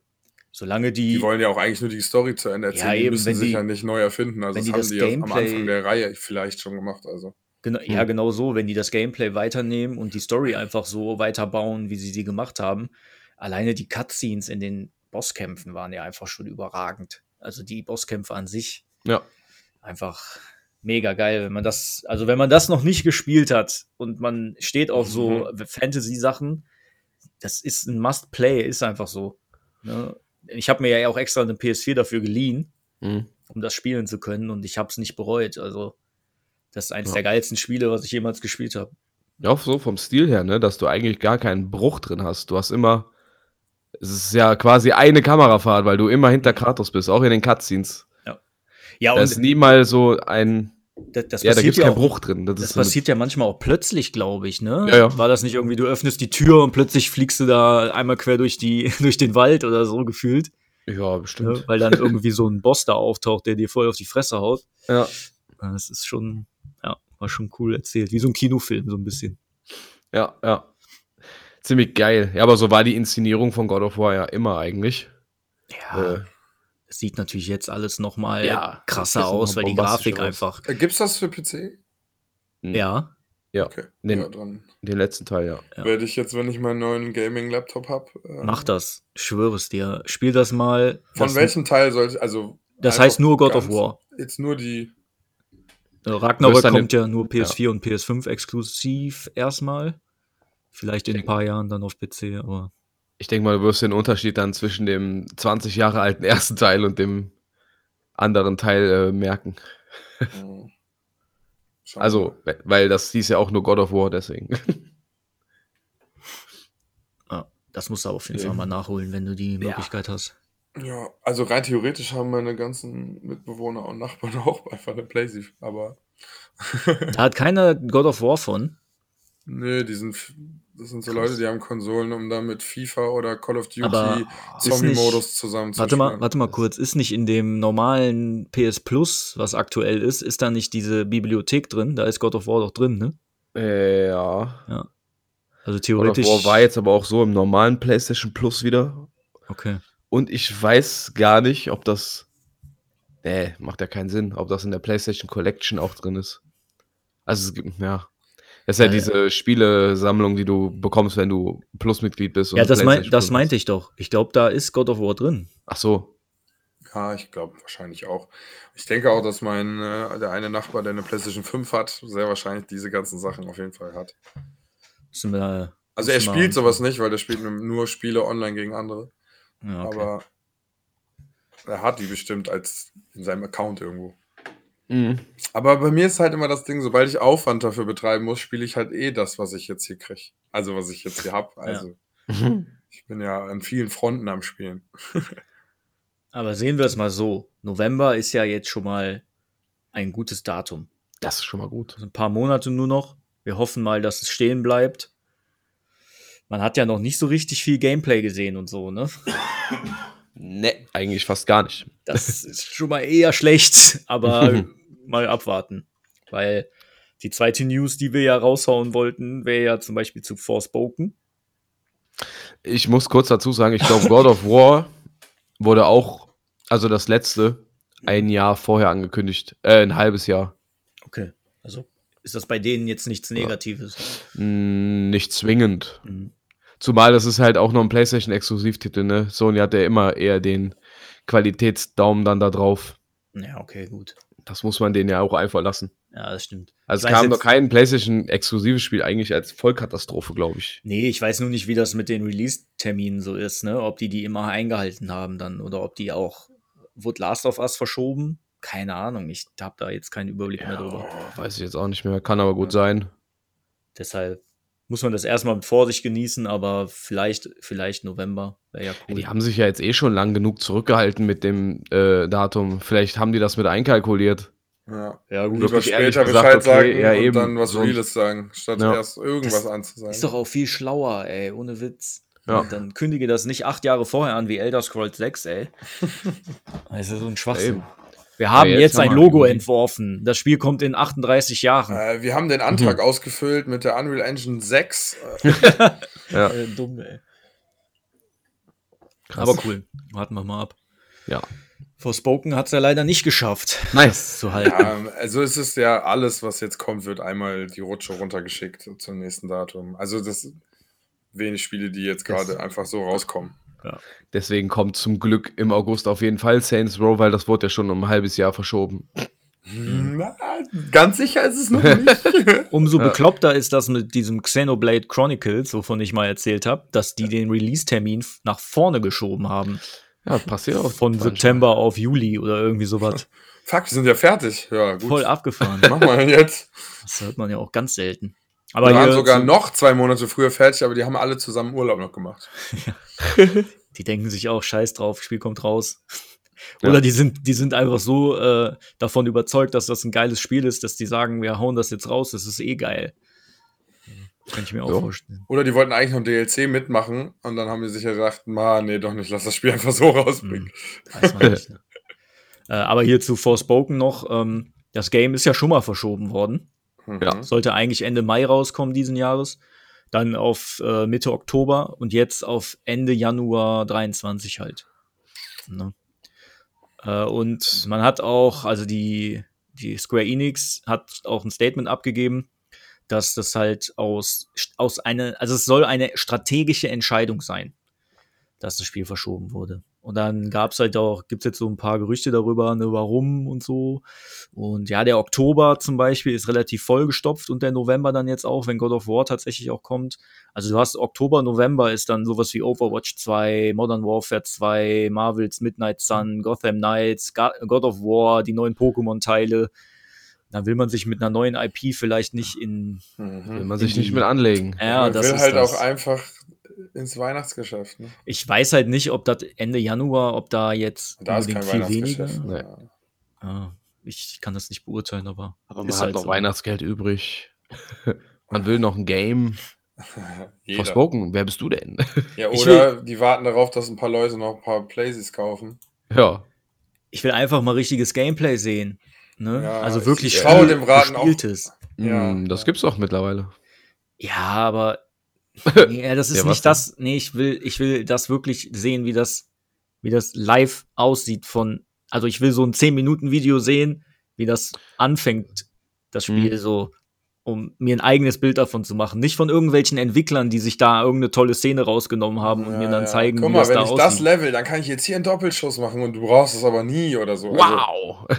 solange die, die wollen ja auch eigentlich nur die Story zu Ende erzählen. Ja, die eben, müssen wenn sich die- ja nicht neu erfinden. Also das die haben das die ja am Gameplay- Anfang der Reihe vielleicht schon gemacht. Also Genau, Ja, Hm. genau so, wenn die das Gameplay weiternehmen und die Story einfach so weiterbauen, wie sie sie gemacht haben. Alleine die Cutscenes in den Bosskämpfen waren ja einfach schon überragend. Also die Bosskämpfe an sich Ja. einfach mega geil, wenn man das, also wenn man das noch nicht gespielt hat und man steht auf so Mhm. Fantasy-Sachen, das ist ein Must-Play, ist einfach so. Ne? Ich habe mir ja auch extra eine PS4 dafür geliehen, Mhm. um das spielen zu können. Und ich habe es nicht bereut. Also, das ist eines Ja. der geilsten Spiele, was ich jemals gespielt habe. Ja, so vom Stil her, ne, dass du eigentlich gar keinen Bruch drin hast. Du hast immer, es ist ja quasi eine Kamerafahrt, weil du immer hinter Kratos bist, auch in den Cutscenes. Ja, Da und ist nie mal so ein, das, das ja, da passiert gibt's ja keinen Bruch drin. Das, Das passiert ja manchmal auch plötzlich, glaube ich, ne? Ja, ja. War das nicht irgendwie, du öffnest die Tür und plötzlich fliegst du da einmal quer durch, die, (laughs) durch den Wald oder so gefühlt, ja, ne? bestimmt. weil dann irgendwie so ein Boss da auftaucht, der dir voll auf die Fresse haut. Ja. Das ist schon, ja, war schon cool erzählt. Wie so ein Kinofilm, so ein bisschen. Ja, ja. Ziemlich geil. Ja, aber so war die Inszenierung von God of War ja immer eigentlich. Ja, Äh, es sieht natürlich jetzt alles noch mal Ja, krasser das aus, weil die Grafik aus. einfach, Äh, Gibt's das für PC? Mhm. ja, Okay. Den- ja, den letzten Teil, ja. Ja. werde ich jetzt, wenn ich meinen neuen Gaming-Laptop habe. Äh, mach das. Ich schwöre es dir. Spiel das mal. Von das, welchem Teil soll ich, also. Das heißt nur God of War. Jetzt nur die. Äh, Ragnarök dann kommt ja nur PS4 und PS5 exklusiv erstmal. Vielleicht in ein paar Jahren dann auf PC, aber Ich denke mal, du wirst den Unterschied dann zwischen dem 20 Jahre alten ersten Teil und dem anderen Teil äh, merken. (laughs) schauen Also, we- weil das hieß ja auch nur God of War, deswegen. ja, (laughs) das musst du aber auf jeden Ja. Fall mal nachholen, wenn du die Möglichkeit hast. wir. Ja, also rein theoretisch haben meine ganzen Mitbewohner und Nachbarn (laughs) auch einfach eine Playstation, aber. Da hat keiner God of War von. Nö, die sind, das sind so. Leute, die haben Konsolen, um dann mit FIFA oder Call of Duty Zombie-Modus zusammen zu Warte mal, warte mal kurz, ist nicht in dem normalen PS Plus, was aktuell ist, ist da nicht diese Bibliothek drin? Da ist God of War doch drin, ne? äh, ja. Also God of theoretisch. War war jetzt aber auch so im normalen PlayStation Plus wieder. Okay. Und ich weiß gar nicht, ob das. Nee, macht ja keinen Sinn, ob das in der PlayStation Collection auch drin ist. Also, es gibt, ja. Das ist ja Weil- diese Spielesammlung, die du bekommst, wenn du Plus-Mitglied bist. und Ja, das, mein, das meinte ich doch. Ich glaube, da ist God of War drin. Ach so. Ja, ich glaube wahrscheinlich auch. Ich denke auch, dass mein, äh, der eine Nachbar, der eine PlayStation 5 hat, sehr wahrscheinlich diese ganzen Sachen auf jeden Fall hat. Wir- Also er spielt mal- sowas nicht, weil der spielt nur- nur Spiele online gegen andere. Ja, okay. Aber er hat die bestimmt als in seinem Account irgendwo. Mhm. Aber bei mir ist halt immer das Ding, sobald ich Aufwand dafür betreiben muss, spiele ich halt eh das, was ich jetzt hier kriege. Also was ich jetzt hier habe. Also ich bin ja an vielen Fronten am Spielen. (laughs) Aber sehen wir es mal so. November ist ja jetzt schon mal ein gutes Datum. Das ist schon mal gut. Also ein paar Monate nur noch. Wir hoffen mal, dass es stehen bleibt. Man hat ja noch nicht so richtig viel Gameplay gesehen und so, ne? (laughs) Ne, eigentlich fast gar nicht. Das ist schon mal eher schlecht, aber (laughs) mal abwarten. Weil die zweite News, die wir ja raushauen wollten, wäre ja zum Beispiel zu Forspoken. Ich muss kurz dazu sagen, ich glaube, God of War wurde auch, also das letzte, ein Jahr vorher angekündigt. Äh, ein halbes Jahr. Okay. Also ist das bei denen jetzt nichts Negatives. Mm, nicht zwingend. Mhm. Zumal das ist halt auch noch ein PlayStation-Exklusivtitel, ne? Sony hat ja immer eher den Qualitätsdaumen dann da drauf. Ja, okay, gut. Das muss man denen ja auch einfach lassen. Ja, das stimmt. Also Ich es kam noch kein PlayStation-exklusives Spiel eigentlich als Vollkatastrophe, glaube ich. Nee, ich weiß nur nicht, wie das mit den Release-Terminen so ist, ne? Ob die die immer eingehalten haben dann oder ob die auch. Wurde Last of Us verschoben? Keine Ahnung. Ich habe da jetzt keinen Überblick mehr drüber. Weiß ich jetzt auch nicht mehr. Kann aber gut sein. Deshalb muss man das erstmal mit Vorsicht genießen, aber vielleicht, vielleicht November wäre ja cool. Die haben sich ja jetzt eh schon lang genug zurückgehalten mit dem äh, Datum. Vielleicht haben die das mit einkalkuliert. Ja. ja, gut. Lieber später gesagt, Bescheid okay, sagen ja, und eben, dann was Reales sagen, statt Ja. erst irgendwas Das anzusagen. Ist doch auch viel schlauer, ey, ohne Witz. Ja. Dann kündige das nicht acht Jahre vorher an wie Elder Scrolls 6, ey. (laughs) Das ist so ein Schwachsinn. Eben. Wir haben Ja, jetzt, jetzt haben ein Logo irgendwie- entworfen. Das Spiel kommt in 38 Jahren. Äh, wir haben den Antrag ausgefüllt mit der Unreal Engine 6. Äh, (laughs) Ja. Äh, dumm, ey. Krass. Aber cool. Warten wir mal ab. Ja. Forspoken hat es ja leider nicht geschafft, Nice. zu halten. ja, also es ist ja alles, was jetzt kommt, wird einmal die Rutsche runtergeschickt zum nächsten Datum. Also das sind wenig Spiele, die jetzt gerade einfach so rauskommen. Deswegen kommt zum Glück im August auf jeden Fall Saints Row, weil das wurde ja schon um ein halbes Jahr verschoben. Na, ganz sicher ist es noch nicht. (laughs) Umso Ja. bekloppter ist das mit diesem Xenoblade Chronicles, wovon ich mal erzählt habe, dass die den Release-Termin nach vorne geschoben haben. Ja, passiert auch. Von manchmal. September auf Juli oder irgendwie sowas. Fuck, wir sind ja fertig. Ja, gut. Voll abgefahren. Mach mal jetzt. Das hört man ja auch ganz selten. Aber wir waren sogar noch zwei Monate früher fertig, aber die haben alle zusammen Urlaub noch gemacht. (laughs) die denken sich auch, scheiß drauf, Spiel kommt raus. (laughs) Ja. Oder die sind, die sind einfach so äh, davon überzeugt, dass das ein geiles Spiel ist, dass die sagen, wir hauen das jetzt raus, das ist eh geil. Kann ich mir auch Ja. vorstellen. Oder die wollten eigentlich noch ein DLC mitmachen und dann haben die sich ja gedacht, ma, nee, doch nicht, lass das Spiel einfach so rausbringen. Weiß man nicht. (laughs) Ne? äh, aber hier zu Forspoken noch, ähm, das Game ist ja schon mal verschoben worden. Mhm. Sollte eigentlich Ende Mai rauskommen diesen Jahres. Dann auf äh, Mitte Oktober und jetzt auf Ende Januar 23 halt. Ne? Äh, und man hat auch, also die, die Square Enix hat auch ein Statement abgegeben, dass das halt aus, aus eine, also es soll eine strategische Entscheidung sein, dass das Spiel verschoben wurde. Und dann gab es halt auch, gibt es jetzt so ein paar Gerüchte darüber, ne, warum und so. Und ja, der Oktober zum Beispiel ist relativ vollgestopft und der November dann jetzt auch, wenn God of War tatsächlich auch kommt. Also du hast Oktober, November ist dann sowas wie Overwatch 2, Modern Warfare 2, Marvels Midnight Sun, Gotham Knights, God of War, die neuen Pokémon-Teile. Dann will man sich mit einer neuen IP vielleicht nicht in. Mhm. Will man sich in nicht die- mit anlegen. Ja, Man das will ist halt das. auch einfach ins Weihnachtsgeschäft. Ne? Ich weiß halt nicht, ob das Ende Januar, ob da jetzt Da ist kein viel weniger. Nee. Ja. Ja, ich kann das nicht beurteilen, aber, Aber man ist hat halt noch so. Weihnachtsgeld übrig. (laughs) man will noch ein Game. (laughs) Verspoken, wer bist du denn? Ja, (laughs) Ich oder die warten darauf, dass ein paar Leute noch ein paar Playsys kaufen. ja. Ich will einfach mal richtiges Gameplay sehen. Ne? Ja, also ich- wirklich ich Spiel- dem Raten auch- gespieltes. Ja, Mm, das ja. gibt's auch mittlerweile. Ja, aber (laughs) nee, ja, das ist Ja, nicht das. Nee, ich will, ich will das wirklich sehen, wie das, wie das live aussieht von. Also ich will so ein 10-Minuten-Video sehen, wie das anfängt, das Spiel Mhm. so, um mir ein eigenes Bild davon zu machen. Nicht von irgendwelchen Entwicklern, die sich da irgendeine tolle Szene rausgenommen haben und Ja, mir dann ja. zeigen, Guck wie mal, das wenn da ich das aussieht. level, dann kann ich jetzt hier einen Doppelschuss machen und du brauchst es aber nie oder so. Also, Wow! (laughs)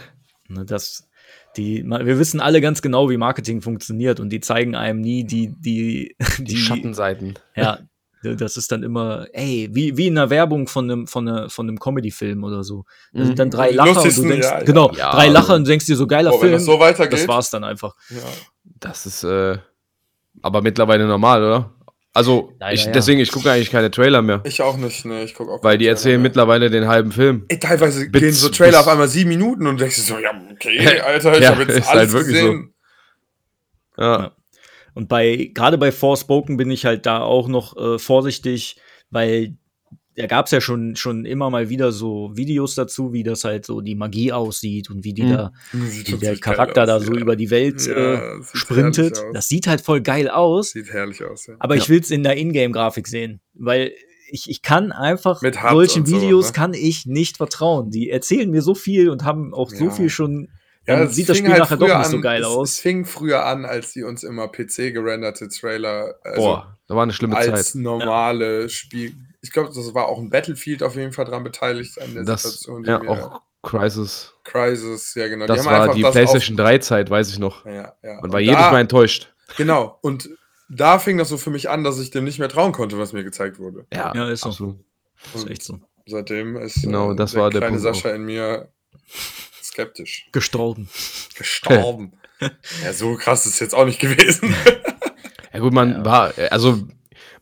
Ne, das, die, wir wissen alle ganz genau, wie Marketing funktioniert und die zeigen einem nie die, die, (laughs) Die, Schattenseiten. (laughs) Ja, das ist dann immer, ey, wie, wie in einer Werbung von einem, von einer, von einem Comedy-Film oder so. Da Mhm. sind dann drei Die Lacher und du denkst, ja, genau, Ja, drei Lacher also- und du denkst dir so geiler Boah, wenn Film. das so weitergeht. das war's dann einfach. ja. Das ist äh, aber mittlerweile normal, oder? Also, Leider ich, ja. deswegen, ich gucke eigentlich keine Trailer mehr. Ich auch nicht, ne, ich guck auch Weil die Trailer erzählen mehr. mittlerweile den halben Film. Ey, teilweise Bis- gehen so Trailer bis- auf einmal sieben Minuten und du denkst dir so, ja, okay, (laughs) Alter, ich Ja, habe jetzt ist halt alles wirklich gesehen. Ja. Ja. Und bei, gerade bei Forspoken bin ich halt da auch noch äh, vorsichtig, weil da gab's ja schon, schon immer mal wieder so Videos dazu, wie das halt so die Magie aussieht und wie die Mhm. da, wie der Charakter da aus, so ja. über die Welt Ja, äh, sprintet. Das sieht halt voll geil aus. Sieht herrlich aus, ja. Aber ich will's in der Ingame-Grafik sehen, weil ich, ich kann einfach Mit solchen und so, Videos ne? kann ich nicht vertrauen. Die erzählen mir so viel und haben auch so Ja. viel schon. Ja, Dann es sieht das Spiel halt nachher doch nicht so an- geil es, aus. Es fing früher an, als die uns immer PC-gerenderte Trailer also Boah, da war eine schlimme als Zeit. normale Spiel. Ich glaube, das war auch ein Battlefield auf jeden Fall dran beteiligt an der Das, Situation. die ja, wir- auch Crisis. Crisis, ja genau. Das haben war die das PlayStation 3-Zeit, weiß ich noch. Ja, ja. Man Und war jedes da, Mal enttäuscht. Genau. Und da fing das so für mich an, dass ich dem nicht mehr trauen konnte, was mir gezeigt wurde. Ja, Ja, ist so. absolut. Das ist echt so. Seitdem ist Genau, äh, das war der kleine Punkt Sascha in mir skeptisch. Gestorben. Gestorben. (laughs) ja, so krass ist es jetzt auch nicht gewesen. Ja gut, man Ja. war, also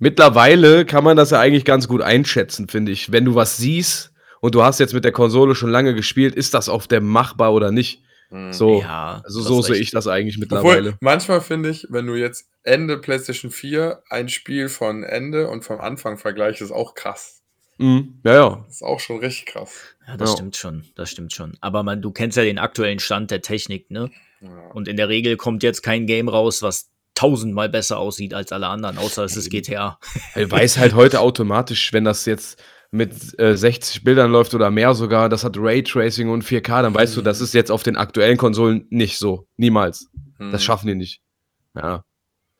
mittlerweile kann man das ja eigentlich ganz gut einschätzen, finde ich. Wenn du was siehst und du hast jetzt mit der Konsole schon lange gespielt, ist das auf der machbar oder nicht? So, Ja, also so sehe ich das eigentlich Obwohl, mittlerweile. manchmal finde ich, wenn du jetzt Ende PlayStation 4 ein Spiel von Ende und vom Anfang vergleichst, ist auch krass. Mhm. Ja, ja. Das ist auch schon richtig krass. Ja, das Ja. stimmt schon. Das stimmt schon. Aber man, du kennst ja den aktuellen Stand der Technik, ne? Ja. Und in der Regel kommt jetzt kein Game raus, was tausendmal besser aussieht als alle anderen, außer es ist GTA. (laughs) Er weiß halt heute automatisch, wenn das jetzt mit äh, 60 Bildern läuft oder mehr sogar, das hat Raytracing und 4K, dann weißt du, das ist jetzt auf den aktuellen Konsolen nicht so. Niemals. Das Mhm. schaffen die nicht. Ja.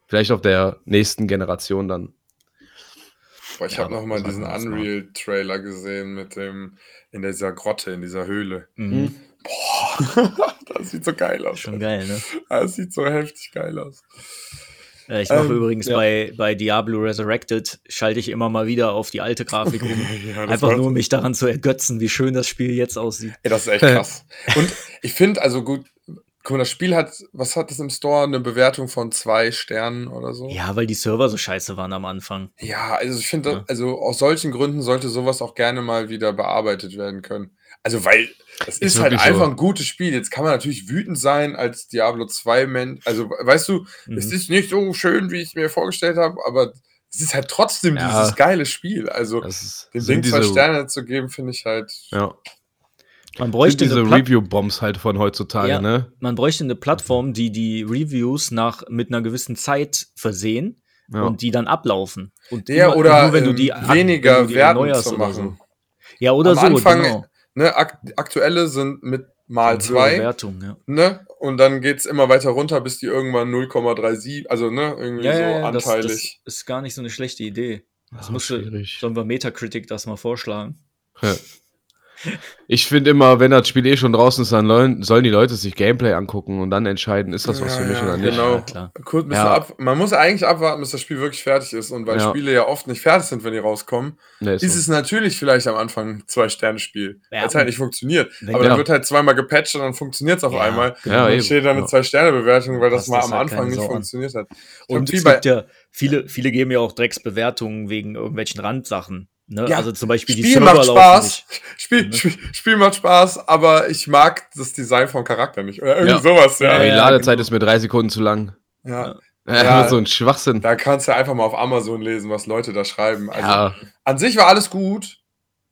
Vielleicht auf der nächsten Generation dann. Boah, ich Ja, habe noch mal das diesen smart. Unreal-Trailer gesehen mit dem in dieser Grotte, in dieser Höhle. Mhm. Boah, (laughs) das sieht so geil aus. Schon geil, ne? Das sieht so heftig geil aus. Äh, ich mache Ähm, übrigens ja. bei, bei Diablo Resurrected, schalte ich immer mal wieder auf die alte Grafik um. (laughs) Ja, Einfach nur, um mich daran zu ergötzen, wie schön das Spiel jetzt aussieht. Ey, das ist echt krass. Und ich finde, also gut, guck mal, das Spiel hat, was hat das im Store? Eine Bewertung von zwei Sternen oder so? Ja, weil die Server so scheiße waren am Anfang. Ja, also ich finde, Ja. also aus solchen Gründen sollte sowas auch gerne mal wieder bearbeitet werden können. Also, weil es ist, Ist halt einfach so. ein gutes Spiel. Jetzt kann man natürlich wütend sein als Diablo 2 Mensch. Also, weißt du, es Mhm. ist nicht so schön, wie ich es mir vorgestellt habe, aber es ist halt trotzdem Ja. dieses geile Spiel. Also, ist, dem Ding zwei Sterne zu geben, finde ich halt. Ja, Man bräuchte, diese Review-Bombs halt von heutzutage, Ja. ne? man bräuchte eine Plattform, die die Reviews nach, mit einer gewissen Zeit versehen Ja. und die dann ablaufen. Und Ja, immer- oder nur wenn du die weniger wenn du die Werten zu machen. So. Ja, oder Am so, Anfang, genau. Ne, ak aktuelle sind mit mal Höhere zwei. Wertung, ja. ne? Und dann geht es immer weiter runter, bis die irgendwann 0,37, also ne, irgendwie Ja, so ja, ja, das, anteilig. das ist gar nicht so eine schlechte Idee. Das musste, schwierig. sollen wir Metacritic das mal vorschlagen? Ja. Ich finde immer, wenn das Spiel eh schon draußen ist, dann sollen, sollen die Leute sich Gameplay angucken und dann entscheiden, ist das was Ja, für mich ja, oder nicht. genau. Ja, klar. Wir ab, man muss eigentlich abwarten, bis das Spiel wirklich fertig ist. Und weil Ja. Spiele ja oft nicht fertig sind, wenn die rauskommen, Nee, ist ist so. es natürlich vielleicht am Anfang ein Zwei-Sterne-Spiel. Ja, weil es halt nicht funktioniert. wenn- Aber dann wird halt zweimal gepatcht und dann funktioniert es auf Ja, einmal. genau. Ja, und dann steht da eine. Zwei-Sterne-Bewertung, weil das Passt mal das am halt Anfang nicht Sau an. funktioniert hat. Und Und es gibt ja, viele, viele geben ja auch Drecksbewertungen wegen irgendwelchen Randsachen. Ne? Ja, also zum Beispiel die Spiel Server macht Spaß. nicht. (laughs) Spiel, Ne? Spiel, Spiel macht Spaß, aber ich mag das Design vom Charakter nicht. Oder irgendwie Ja. sowas, ja. Die Ladezeit genau. ist mir drei Sekunden zu lang. ja. Ja, Ja. so ein Schwachsinn. Da kannst du einfach mal auf Amazon lesen, was Leute da schreiben. Also ja, an sich war alles gut,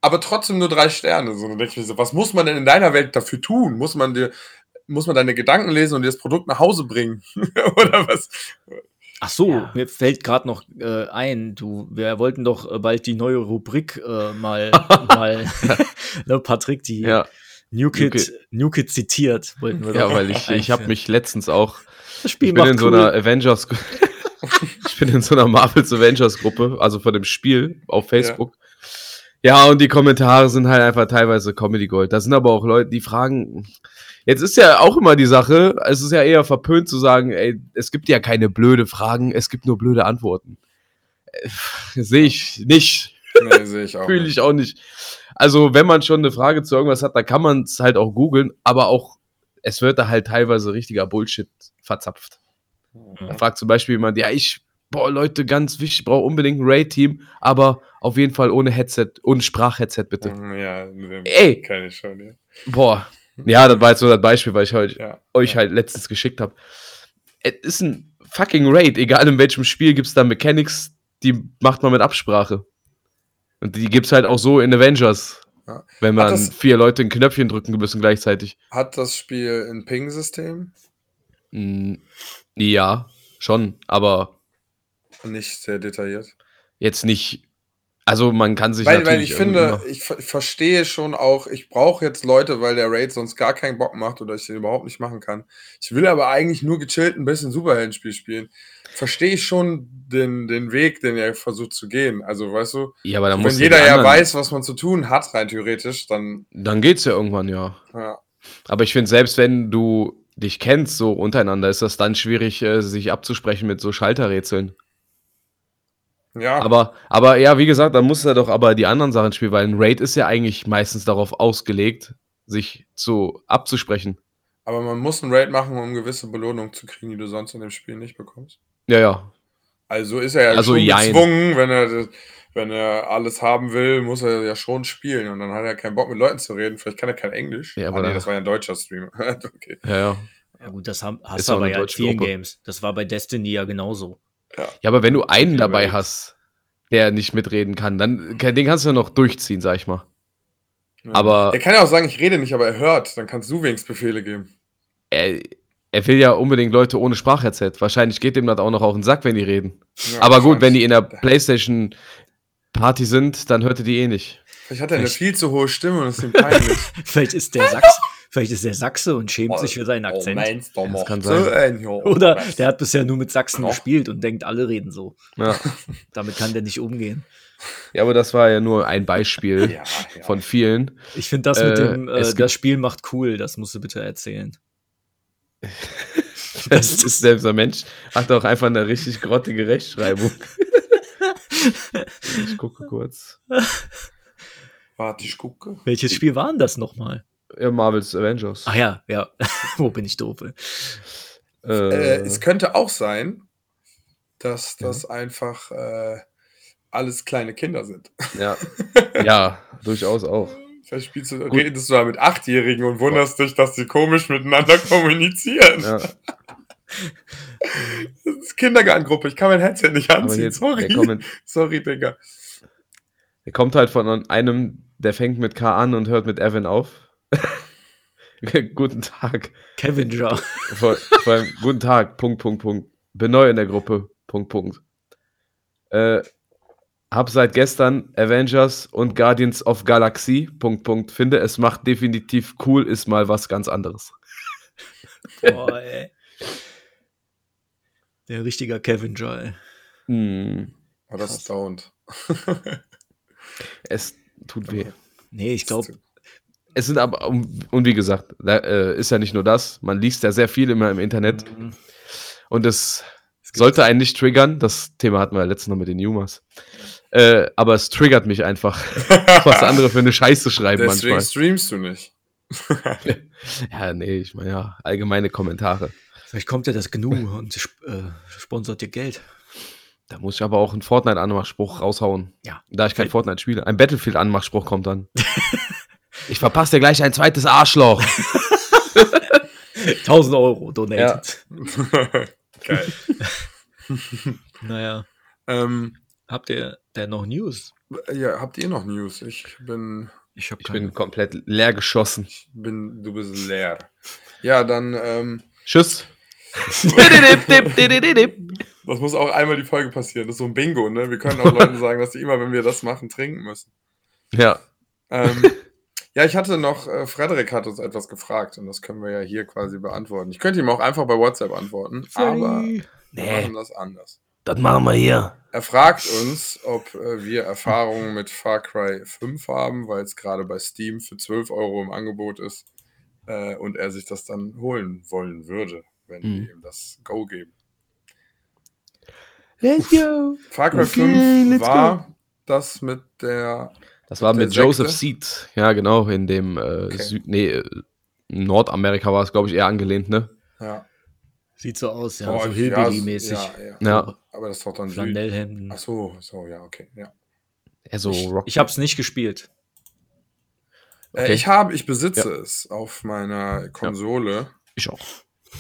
aber trotzdem nur drei Sterne. So, dann denke ich mir so, was muss man denn in deiner Welt dafür tun? Muss man dir, muss man deine Gedanken lesen und dir das Produkt nach Hause bringen? (laughs) Oder was? Ach so, Ja. mir fällt gerade noch äh, ein, du, wir wollten doch äh, bald die neue Rubrik äh, mal, (laughs) mal ne, Patrick, die ja, New Kid, New Kid. New Kid zitiert, wollten wir ja, doch weil ich, ich habe mich letztens auch das Spiel Ich bin in so cool. einer Avengers. (laughs) ich bin in so einer Marvels Avengers Gruppe, also von dem Spiel auf Facebook. Ja. und die Kommentare sind halt einfach teilweise Comedy Gold. Da sind aber auch Leute, die fragen. Jetzt ist ja auch immer die Sache, es ist ja eher verpönt zu sagen, ey, es gibt ja keine blöde Fragen, es gibt nur blöde Antworten. Äh, Sehe ich nicht, Nee, sehe ich auch. (laughs) fühle ich auch nicht. Also, wenn man schon eine Frage zu irgendwas hat, dann kann man es halt auch googeln, aber auch, es wird da halt teilweise richtiger Bullshit verzapft. Da fragt zum Beispiel jemand, ja, ich, boah, Leute, ganz wichtig, ich brauche unbedingt ein Raid-Team, aber auf jeden Fall ohne Headset, ohne Sprachheadset bitte. Ja, den Ey. ich schon, ja. Boah. Ja, das war jetzt so das Beispiel, weil ich heute ja. euch halt letztens geschickt habe. Es ist ein fucking Raid, egal in welchem Spiel gibt es da Mechanics, die macht man mit Absprache. Und die gibt es halt auch so in Avengers. Ja. Wenn man das- vier Leute ein Knöpfchen drücken müssen gleichzeitig. Hat das Spiel ein Ping-System? Mm, Ja, schon, aber Nicht sehr detailliert. jetzt nicht. Also man kann sich Weil, weil ich finde, ich ver verstehe schon auch, ich brauche jetzt Leute, weil der Raid sonst gar keinen Bock macht oder ich den überhaupt nicht machen kann. Ich will aber eigentlich nur gechillt ein bisschen Superheldenspiel spielen. Verstehe ich schon den, den Weg, den er versucht zu gehen. Also, weißt du, ja, aber wenn jeder ja weiß, was man zu tun hat, rein theoretisch, dann, Dann geht's ja irgendwann, ja. ja. Aber ich finde, selbst wenn du dich kennst, so untereinander, ist das dann schwierig, äh, sich abzusprechen mit so Schalterrätseln. Ja, Aber, aber ja, wie gesagt, dann muss er doch aber die anderen Sachen spielen, weil ein Raid ist ja eigentlich meistens darauf ausgelegt, sich zu abzusprechen. aber man muss einen Raid machen, um gewisse Belohnungen zu kriegen, die du sonst in dem Spiel nicht bekommst. Ja, ja. Also ist er ja Also schon jein. gezwungen, wenn er, wenn er alles haben will, muss er ja schon spielen. Und dann hat er keinen Bock mit Leuten zu reden. Vielleicht kann er kein Englisch. Ja, Ah, aber nee, da- das war ja ein deutscher Streamer. (laughs) okay. Ja, ja. Ja gut, das haben, hast Ist du aber ja in vielen Gruppe. Games. Das war bei Destiny ja genauso. Ja, aber wenn du einen dabei hast, der nicht mitreden kann, dann den kannst du ja noch durchziehen, sag ich mal. Ja. Aber- er kann ja auch sagen, ich rede nicht, aber er hört. Dann kannst du wenigstens Befehle geben. Er, er will ja unbedingt Leute ohne Sprachheadset. Wahrscheinlich geht dem das auch noch auf den Sack, wenn die reden. Ja, aber gut, wenn die in der. PlayStation Party sind, dann hört ihr die eh nicht. Vielleicht hat er eine viel zu hohe Stimme und ist ihm (laughs) peinlich. Vielleicht ist der Sachs, vielleicht ist der Sachse und schämt sich für seinen Oh, Akzent. meinst du, Das kann so sein. ein, ja. Oder der hat bisher nur mit Sachsen Doch. gespielt und denkt, alle reden so. Ja. (laughs) Damit kann der nicht umgehen. ja, aber das war ja nur ein Beispiel (laughs) Ja, ja. von vielen. Ich finde das mit Äh, dem, äh, das Spiel macht cool, das musst du bitte erzählen. (laughs) Das ist selbst ein Mensch, hat auch einfach eine richtig grottige Rechtschreibung. ich gucke kurz. Warte, ich gucke. Welches Spiel war denn das nochmal? Ja, Marvel's Avengers. Ach ja, ja. (laughs) Wo bin ich doof? Äh, Äh, es könnte auch sein, dass das einfach äh, alles kleine Kinder sind. ja. (laughs) ja, durchaus auch. Vielleicht spielst du, redest du da mit Achtjährigen und wunderst dich, dass die komisch miteinander (laughs) kommunizieren. Ja. Das ist Kindergartengruppe, ich kann mein Headset nicht anziehen. jetzt, Sorry. kommt, Sorry, Digga. der kommt halt von einem, der fängt mit K an und hört mit Evan auf. (laughs) guten Tag. Kevin Jar. Vor, vor allem, guten Tag, Punkt, Punkt, Punkt. Bin neu in der Gruppe, Punkt, Punkt. Äh, hab seit gestern Avengers und Guardians of Galaxy, Punkt, Punkt. Finde, es macht definitiv cool, ist mal was ganz anderes. (laughs) Boah, ey. Der richtiger Kevin Jar, ey. Hm, Oh, das ist dauernd. es tut weh. Nee, ich glaube, Es sind aber, und wie gesagt, da, äh, ist ja nicht nur das, man liest ja sehr viel immer im Internet und es sollte einen nicht triggern. Das Thema hatten wir ja letztens noch mit den Numas. Äh, aber es triggert mich einfach, (laughs) was andere für eine Scheiße schreiben Deswegen manchmal. streamst du nicht. (laughs) Ja, nee, ich meine ja, allgemeine Kommentare. vielleicht kommt ja das GNU und sp- äh, sponsert dir Geld. Da muss ich aber auch einen Fortnite-Anmachspruch raushauen. Ja. Da ich kein Fortnite spiele. Ein Battlefield-Anmachspruch kommt dann. (laughs) ich verpasse dir gleich ein zweites Arschloch. (laughs) 1000 Euro donated. (laughs) Geil. Naja, ähm, habt ihr denn noch News? ja, habt ihr noch News? Ich bin, Ich habe Ich bin komplett leer geschossen. ich bin, du bist leer. Ja, dann, ähm, Tschüss. (laughs) das muss auch einmal die Folge passieren. Das ist so ein Bingo, ne? Wir können auch Leuten sagen, dass die immer, wenn wir das machen, trinken müssen. ja. Ähm, ja, ich hatte noch, äh, Frederik hat uns etwas gefragt und das können wir ja hier quasi beantworten. Ich könnte ihm auch einfach bei WhatsApp antworten, aber wir machen das anders. Das machen wir hier. Er fragt uns, ob äh, wir Erfahrungen mit Far Cry 5 haben, weil es gerade bei Steam für 12 Euro im Angebot ist äh, und er sich das dann holen wollen würde, wenn Mhm. wir ihm das Go geben. Let's go. Far Cry Okay, 5 let's war das mit der Das war mit Joseph? Seed. Ja, genau, in dem äh, Okay. Süd nee, äh, Nordamerika war es, glaube ich, eher angelehnt, ne? ja, Sieht so aus, ja, Oh, so ja, Hillbilly-mäßig. Ja, ja. Ja. Aber das ist doch dann. Flanellhemden. Ach so, so, ja, okay. Ja. Eher so Rock. Ich habe es nicht gespielt. Äh, Okay. ich habe, ich besitze es auf meiner Konsole. Ich auch.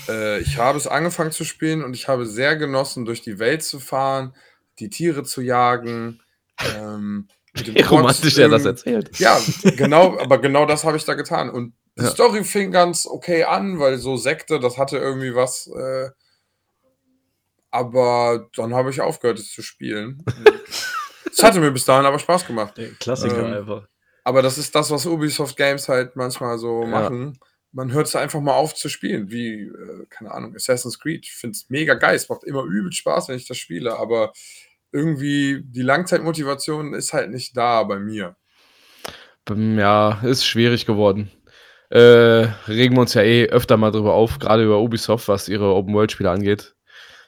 Äh, ich habe es angefangen zu spielen und ich habe sehr genossen, durch die Welt zu fahren, die Tiere zu jagen. Ähm, Wie romantisch er das erzählt. Ja, genau, (laughs) aber genau das habe ich da getan. Und die Ja. Story fing ganz okay an, weil so Sekte, das hatte irgendwie was. Äh, aber dann habe ich aufgehört, es zu spielen. (laughs) Es hatte mir bis dahin aber Spaß gemacht. Der Klassiker Ähm, einfach. Aber das ist das, was Ubisoft Games halt manchmal so Ja. machen. Man hört es einfach mal auf zu spielen, wie, äh, keine Ahnung, Assassin's Creed. Ich finde es mega geil. Es macht immer übel Spaß, wenn ich das spiele, aber irgendwie die Langzeitmotivation ist halt nicht da bei mir. Ja, ist schwierig geworden. Äh, regen wir uns ja eh öfter mal drüber auf, gerade über Ubisoft, was ihre Open-World-Spiele angeht.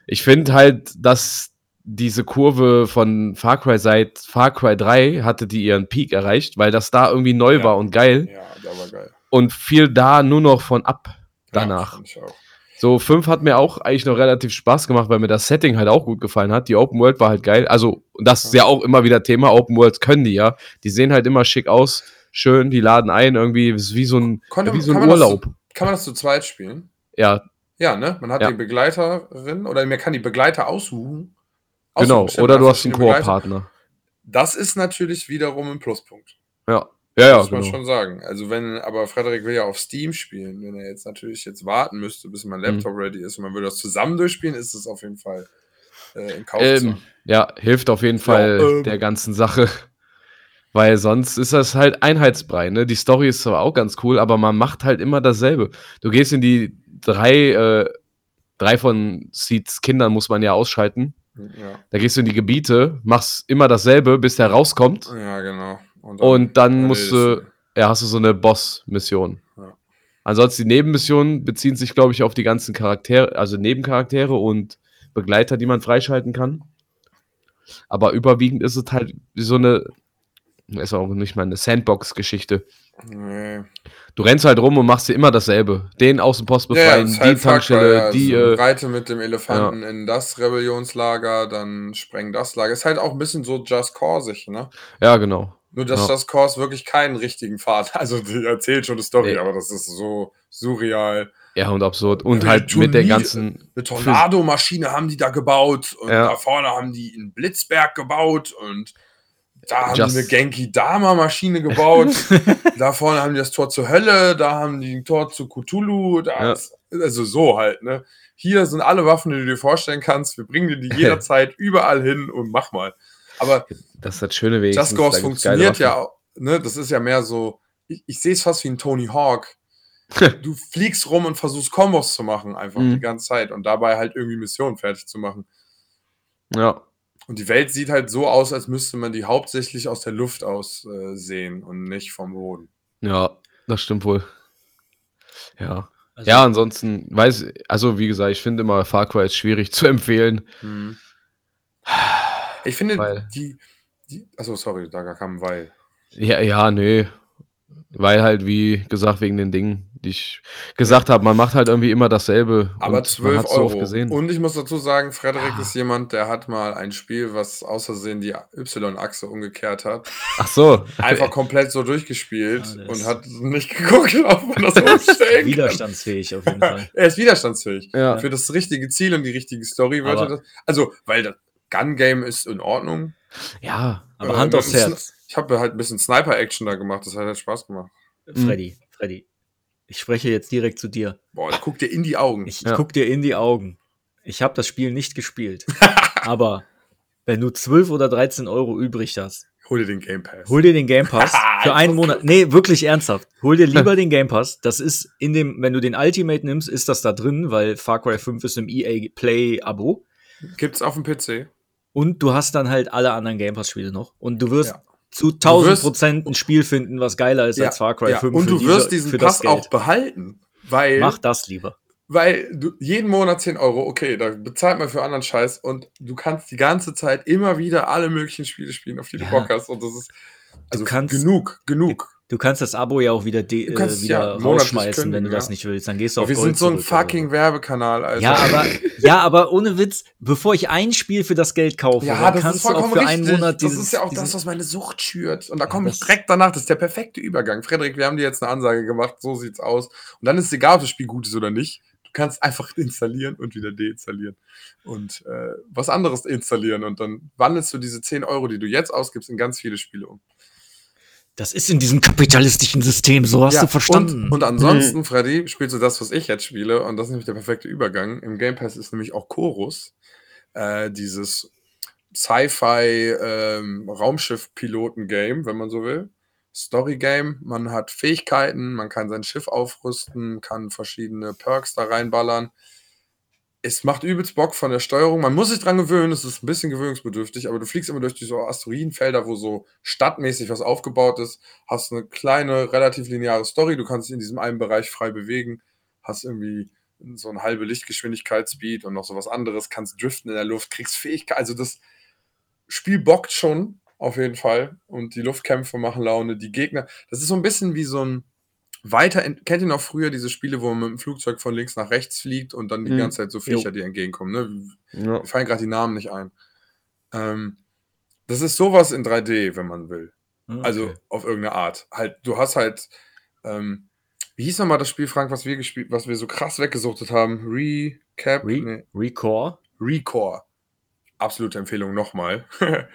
Ich finde halt, dass diese Kurve von Far Cry seit Far Cry 3 hatte die ihren Peak erreicht, weil das da irgendwie neu Ja. war und geil Ja, der war geil. und fiel da nur noch von ab danach. Ja, ich auch. So, 5 hat mir auch eigentlich noch relativ Spaß gemacht, weil mir das Setting halt auch gut gefallen hat. Die Open World war halt geil. Also, das ist ja auch immer wieder Thema. Open Worlds können die ja. Die sehen halt immer schick aus, schön, die laden ein, irgendwie ist wie so ein, Konnte- wie so ein man das Urlaub. Kann man das zu zweit spielen? Ja, Ja, ne? Man hat Ja. die Begleiterin oder man kann die Begleiter aussuchen. Aussuchen, genau. Oder du hast einen. Koop-Partner. Das ist natürlich wiederum ein Pluspunkt. Ja, ja, ja, muss man genau. schon sagen. Also wenn, aber Frederik will ja auf Steam spielen, wenn er jetzt natürlich jetzt warten müsste, bis mein Laptop Mhm. ready ist und man würde das zusammen durchspielen, ist es auf jeden Fall äh, in Kauf Ähm, ja, hilft auf jeden Fall ähm. der ganzen Sache. (laughs) Weil sonst ist das halt Einheitsbrei, ne? Die Story ist zwar auch ganz cool, aber man macht halt immer dasselbe. Du gehst in die drei, äh, drei von Seeds Kindern muss man ja ausschalten. Ja, Da gehst du in die Gebiete, machst immer dasselbe, bis der rauskommt. ja, genau. Und dann erledigst musst du, ja, hast du so eine Boss-Mission. Ja. Ansonsten die Nebenmissionen beziehen sich, glaube ich, auf die ganzen Charaktere, also Nebencharaktere und Begleiter, die man freischalten kann. Aber überwiegend ist es halt so eine, ist auch nicht mal eine Sandbox-Geschichte. Nee. Du rennst halt rum und machst dir immer dasselbe. Den Außenpost befreien, die halt Cry, Tankstelle, ja. die. Also Äh, Reite mit dem Elefanten in das Rebellionslager, dann spreng das Lager. Ist halt auch ein bisschen so Just Cause-ig, ne? ja, genau. Nur, dass Ja. Just Cause wirklich keinen richtigen Pfad Also, die erzählt schon eine Story, Nee. aber das ist so surreal. Ja, und absurd. Und Ja, halt die mit der Turnier- ganzen. Eine Tornadomaschine haben die da gebaut und Ja. da vorne haben die einen Blitzberg gebaut und da haben Just- die eine Genki Dama Maschine gebaut. (laughs) da vorne haben die das Tor zur Hölle, da haben die ein Tor zu Cthulhu, also so halt, ne? Hier sind alle Waffen, die du dir vorstellen kannst. Wir bringen dir die (laughs) jederzeit überall hin und mach mal. Aber Das ist das Schöne wenigstens. Just Cause funktioniert ja, auch, ne? Das ist ja mehr so, ich, ich sehe es fast wie ein Tony Hawk. (laughs) du fliegst rum und versuchst Kombos zu machen, einfach Mhm. die ganze Zeit und dabei halt irgendwie Missionen fertig zu machen. Ja, Und die Welt sieht halt so aus, als müsste man die hauptsächlich aus der Luft aus äh, sehen und nicht vom Boden. ja, das stimmt wohl. Ja. Also, Ja, ansonsten, weiß, also wie gesagt, ich finde immer Far Cry ist schwierig (laughs) zu empfehlen. (sighs) Ich finde, Weil- die, die. Achso, sorry, da kam ein Weil. Ja, ja, nee. Weil halt, wie gesagt, wegen den Dingen, die ich gesagt habe, man macht halt irgendwie immer dasselbe. Aber und 12 man hat's so oft Euro. gesehen. Und ich muss dazu sagen, Frederik Ja. ist jemand, der hat mal ein Spiel, was außersehen die Y-Achse umgekehrt hat, Ach so. einfach komplett so durchgespielt Ah, das und hat nicht geguckt, (laughs) ob man das umstellen widerstandsfähig auf jeden Fall. (laughs) Er ist widerstandsfähig. Ja. Für das richtige Ziel und die richtige Story er das. Also, weil das Gun-Game ist in Ordnung. Ja. Aber Äh, Hand aufs Herz. Ich habe halt ein bisschen Sniper-Action da gemacht, das hat halt Spaß gemacht. Freddy, Freddy. Ich spreche jetzt direkt zu dir. Boah, ich guck dir in die Augen. Ich, ich Ja. guck dir in die Augen. Ich habe das Spiel nicht gespielt. (laughs) aber wenn du 12 oder 13 Euro übrig hast, Hol dir den Game Pass. hol dir den Game Pass (laughs) für einen Monat. Nee, wirklich ernsthaft. Hol dir lieber (laughs) den Game Pass. Das ist in dem, wenn du den Ultimate nimmst, ist das da drin, weil Far Cry 5 ist im EA Play Abo. Gibt's auf dem PC. Und du hast dann halt alle anderen Game Pass Spiele noch. Und du wirst Ja. zu 1000 wirst- Prozent ein Spiel finden, was geiler ist als Far Cry ja. 5. Und du diese- wirst diesen für das Pass auch Geld. behalten. Weil, Mach das lieber. weil du jeden Monat 10 Euro, okay, da bezahlt man für anderen Scheiß und du kannst die ganze Zeit immer wieder alle möglichen Spiele spielen, auf die du Ja. Bock hast. Und das ist also kannst- genug, genug. Du kannst das Abo ja auch wieder, de Du kannst äh, wieder ja rausschmeißen, wenn kündigen, du das ja. nicht willst. Dann gehst du auf Wir Gold sind so ein zurück fucking Werbekanal, Alter. Ja, aber, (laughs) ja, aber ohne Witz, bevor ich ein Spiel für das Geld kaufe, Ja, dann das kannst ist du auch für richtig. einen Monat das dieses, ist ja auch das, was meine Sucht schürt. Und da komme ich das- direkt danach. Das ist der perfekte Übergang. Frederik, wir haben dir jetzt eine Ansage gemacht. So sieht's aus. Und dann ist es egal, ob das Spiel gut ist oder nicht. Du kannst einfach (laughs) installieren und wieder deinstallieren. Und äh, was anderes installieren. Und dann wandelst du diese 10 Euro, die du jetzt ausgibst, in ganz viele Spiele um. Das ist in diesem kapitalistischen System, so hast Ja, du verstanden. Und, und ansonsten, Freddy, spielst du das, was ich jetzt spiele. Und das ist nämlich der perfekte Übergang. Im Game Pass ist nämlich auch Chorus. Äh, dieses Sci-Fi ähm, wenn man so will. Story-Game. Man hat Fähigkeiten, man kann sein Schiff aufrüsten, kann verschiedene Perks da reinballern. Es macht übelst Bock von der Steuerung. Man muss sich dran gewöhnen, es ist ein bisschen gewöhnungsbedürftig, aber du fliegst immer durch diese Asteroidenfelder, wo so stadtmäßig was aufgebaut ist, hast eine kleine, relativ lineare Story, du kannst dich in diesem einen Bereich frei bewegen, hast irgendwie so eine halbe Lichtgeschwindigkeitsspeed und noch so was anderes, kannst driften in der Luft, kriegst Fähigkeit. Also das Spiel bockt schon, auf jeden Fall. Und die Luftkämpfe machen Laune. Die Gegner, das ist so ein bisschen wie so ein weiter, kennt ihr noch früher diese Spiele, wo man mit dem Flugzeug von links nach rechts fliegt und dann die Mhm. ganze Zeit so Viecher, die entgegenkommen. Ne? Ja. Mir fallen gerade die Namen nicht ein. Ähm, das ist sowas in 3D, wenn man will. Okay. Also auf irgendeine Art. Halt, du hast halt, ähm, wie hieß nochmal das Spiel, Frank, was wir gespielt, was wir so krass weggesuchtet haben? Recap? Re Nee. Recore? Recore. Absolute Empfehlung nochmal. (laughs)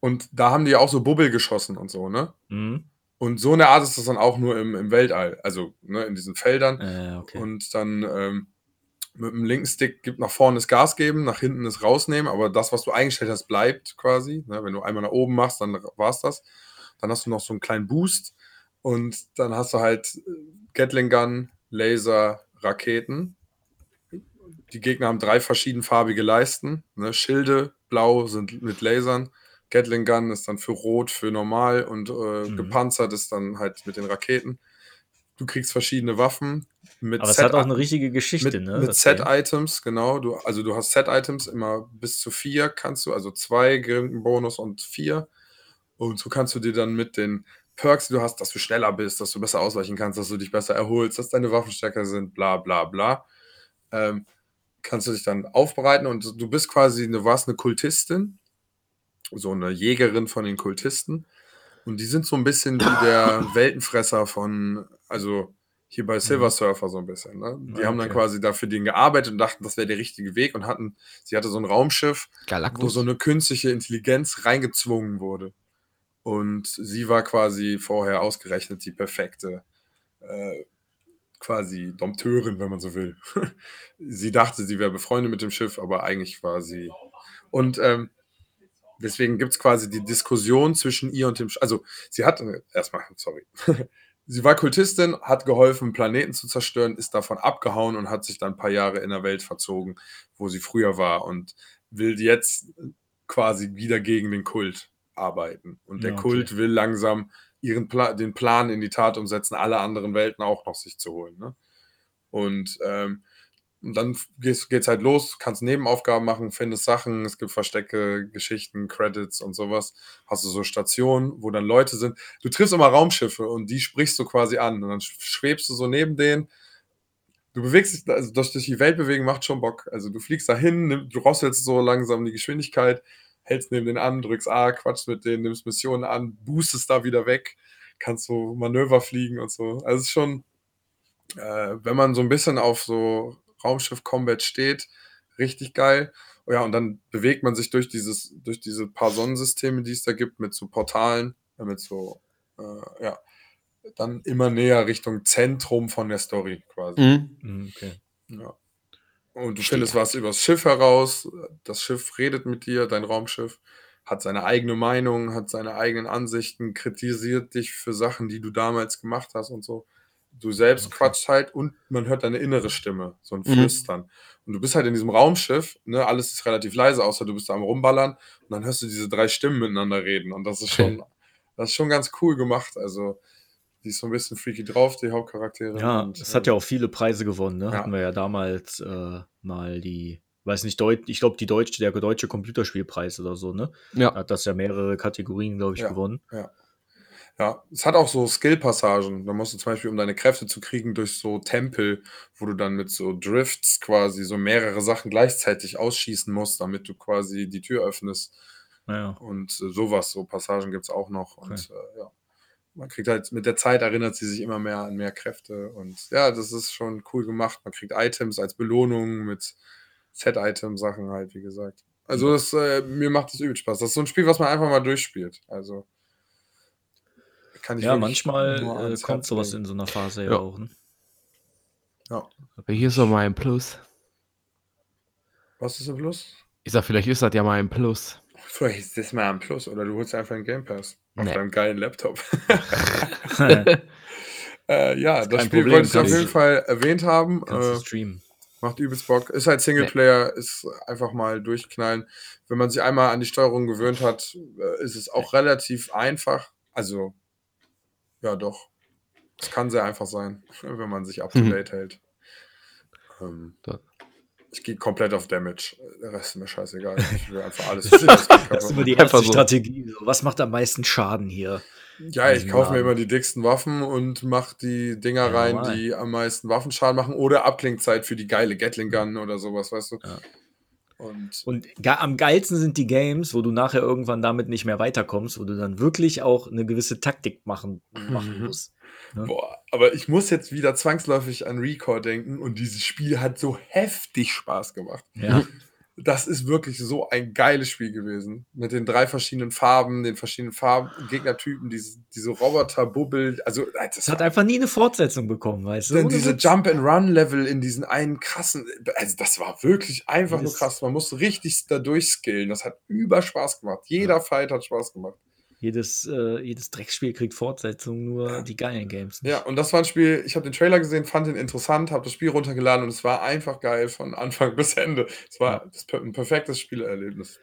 und da haben die ja auch so Bubbel geschossen und so, ne? Mhm. Und so eine Art ist das dann auch nur im, im Weltall, also ne, in diesen Feldern. Äh, okay. Und dann ähm, mit dem linken Stick gibt nach vorne das Gas geben, nach hinten das rausnehmen, aber das, was du eingestellt hast, bleibt quasi. Ne? Wenn du einmal nach oben machst, dann war's das. Dann hast du noch so einen kleinen Boost und dann hast du halt äh, Gatling Gun, Laser, Raketen. Die Gegner haben drei verschiedenfarbige Leisten. Ne? Schilde, blau sind mit Lasern. Gatling Gun ist dann für rot, für normal und äh, Mhm. gepanzert ist dann halt mit den Raketen. du kriegst verschiedene Waffen mit Aber es hat auch eine richtige Geschichte, mit, ne? mit. Set-Items, genau. Du, also du hast Set-Items immer bis zu vier kannst du, also zwei Bonus und vier. Und so kannst du dir dann mit den Perks, die du hast, dass du schneller bist, dass du besser ausweichen kannst, dass du dich besser erholst, dass deine Waffen stärker sind, bla bla bla. Ähm, kannst du dich dann aufbereiten und du bist quasi, du warst eine Kultistin, so eine Jägerin von den Kultisten. Und die sind so ein bisschen wie der (coughs) Weltenfresser von, also hier bei Silver Surfer so ein bisschen. Ne? Die Ja, haben dann okay. quasi dafür den gearbeitet und dachten, das wäre der richtige Weg und hatten, sie hatte so ein Raumschiff, wo Galactus. so eine künstliche Intelligenz reingezwungen wurde. Und sie war quasi vorher ausgerechnet die perfekte, äh, quasi Dompteurin, wenn man so will. (laughs) sie dachte, sie wäre befreundet mit dem Schiff, aber eigentlich war sie. Und ähm, deswegen gibt es quasi die Diskussion zwischen ihr und dem Schiff. Also, sie hat, erstmal, sorry. (laughs) sie war Kultistin, hat geholfen, Planeten zu zerstören, ist davon abgehauen und hat sich dann ein paar Jahre in der Welt verzogen, wo sie früher war und will jetzt quasi wieder gegen den Kult arbeiten. Und der Ja, okay. Kult will langsam ihren Pla den Plan in die Tat umsetzen, alle anderen Welten auch noch sich zu holen. Ne? Und, ähm, und dann geht es halt los, kannst Nebenaufgaben machen, findest Sachen, es gibt Verstecke, Geschichten, Credits und sowas. Hast du so Stationen, wo dann Leute sind. Du triffst immer Raumschiffe und die sprichst du quasi an und dann schwebst du so neben denen. Du bewegst dich, also durch die Welt bewegen macht schon Bock. Also du fliegst dahin, du rosselst so langsam die Geschwindigkeit, hältst neben denen an, drückst A, quatschst mit denen, nimmst Missionen an, boostest da wieder weg, kannst so Manöver fliegen und so. Also es ist schon, äh, wenn man so ein bisschen auf so Raumschiff-Combat steht, richtig geil. Oh ja, und dann bewegt man sich durch dieses, durch diese paar Sonnensysteme, die es da gibt, mit so Portalen, mit so, äh, ja, dann immer näher Richtung Zentrum von der Story quasi. Mhm. Mhm, Okay. Ja. Und du findest was übers Schiff heraus. Das Schiff redet mit dir, dein Raumschiff, hat seine eigene Meinung, hat seine eigenen Ansichten, kritisiert dich für Sachen, die du damals gemacht hast und so. Du selbst Okay. quatscht halt und man hört deine innere Stimme, so ein Mhm. Flüstern. Und du bist halt in diesem Raumschiff, ne, alles ist relativ leise, außer du bist da am Rumballern und dann hörst du diese drei Stimmen miteinander reden. Und das ist schon, das ist schon ganz cool gemacht. Also, die ist so ein bisschen freaky drauf, die Hauptcharaktere. Ja, und, es hat ja auch viele Preise gewonnen, ne? Ja. Hatten wir ja damals äh, mal die, weiß nicht, Deut ich glaube, die deutsche, der deutsche Computerspielpreis oder so, ne? Ja. Hat das ja mehrere Kategorien, glaube ich, Ja. gewonnen. Ja, es hat auch so Skill-Passagen. Da musst du zum Beispiel, um deine Kräfte zu kriegen, durch so Tempel, wo du dann mit so Drifts quasi so mehrere Sachen gleichzeitig ausschießen musst, damit du quasi die Tür öffnest. Naja. Und äh, sowas, so Passagen gibt es auch noch. Und äh, ja, man kriegt halt mit der Zeit erinnert sie sich immer mehr an mehr Kräfte. Und ja, das ist schon cool gemacht. Man kriegt Items als Belohnung mit Set-Item-Sachen halt, wie gesagt. Also das, äh, mir macht das übel Spaß. Das ist so ein Spiel, was man einfach mal durchspielt. Also kann ich Ja, manchmal äh, kommt Herz sowas in so einer Phase ja, Ja. auch. Ne? Ja. Aber hier ist doch mal ein Plus. Was ist ein Plus? Ich sag, vielleicht ist das ja mal ein Plus. (laughs) Vielleicht ist das mal ein Plus oder du holst einfach einen Game Pass auf Nee. deinem geilen Laptop. (laughs) (laughs) äh, ja, das kein Spiel Problem, wollte ich auf jeden Fall erwähnt haben. Äh, streamen. macht übelst Bock. Ist halt Singleplayer, ist einfach mal durchknallen. Wenn man sich einmal an die Steuerung gewöhnt hat, äh, ist es auch relativ einfach. Also, ja, doch. Es kann sehr einfach sein, (laughs) wenn man sich up to Mhm. date hält. Ähm, Da- ich gehe komplett auf Damage. Der Rest ist mir scheißegal. Ich will einfach (laughs) alles. Das ist immer die Einfach erste so. Strategie. Was macht am meisten Schaden hier? Ja, ich kaufe mir immer die dicksten Waffen und mache die Dinger Ja, rein, normal. die am meisten Waffenschaden machen oder Abklingzeit für die geile Gatling Gun oder sowas, weißt du? Ja. Und Und am geilsten sind die Games, wo du nachher irgendwann damit nicht mehr weiterkommst, wo du dann wirklich auch eine gewisse Taktik machen, machen Mhm. musst. Ne? boah, aber ich muss jetzt wieder zwangsläufig an Record denken und dieses Spiel hat so heftig Spaß gemacht. Ja. Das ist wirklich so ein geiles Spiel gewesen. Mit den drei verschiedenen Farben, den verschiedenen Farben, Gegnertypen, diese, diese Roboter-Bubbel. Also, das Es hat einfach nie eine Fortsetzung bekommen, weißt du? Ohne diese. Jump-and-Run-Level in diesen einen krassen, also das war wirklich einfach nur krass. Man musste richtig da durchskillen. Das hat über Spaß gemacht. Jeder Fight hat Spaß gemacht. Jedes, äh, jedes Drecksspiel kriegt Fortsetzung, nur Ja. die geilen Games. nicht. Ja, und das war ein Spiel, ich habe den Trailer gesehen, fand ihn interessant, habe das Spiel runtergeladen und es war einfach geil von Anfang (laughs) bis Ende. Es war das, per- ein perfektes Spielerlebnis.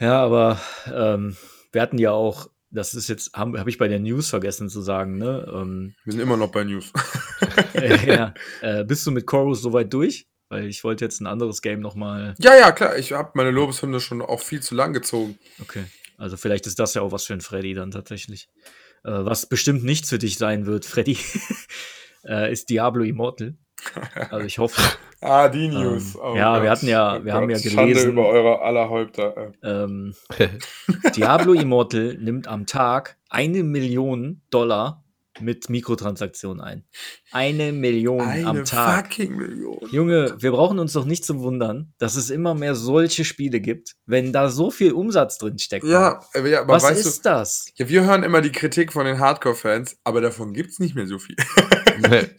Ja, aber ähm, wir hatten ja auch das ist jetzt, habe hab ich bei der News vergessen zu sagen, ne? Ähm, Wir sind immer noch bei News. (laughs) (laughs) ja, äh, bist du mit Chorus soweit durch? Weil ich wollte jetzt ein anderes Game noch mal. ja, ja, klar. Ich habe meine Lobeshymne schon auch viel zu lang gezogen. Okay. Also vielleicht ist das ja auch was für ein Freddy dann tatsächlich. Äh, was bestimmt nichts für dich sein wird, (laughs) Freddy, äh, ist Diablo Immortal. Also ich hoffe. (laughs) Ah, die News. Ähm, ja, wir hatten ja- wir haben ja Schande gelesen- über eure aller Häupter. äh. Ähm, (laughs) Diablo Immortal nimmt am Tag eine Million Dollar mit Mikrotransaktionen ein. Eine Million Eine am Tag. fucking Million. Junge, wir brauchen uns doch nicht zu wundern, dass es immer mehr solche Spiele gibt, wenn da so viel Umsatz drin steckt. Ja, äh, ja aber Was weißt ist du, das? ja, wir hören immer die Kritik von den Hardcore-Fans, aber davon gibt es nicht mehr so viel.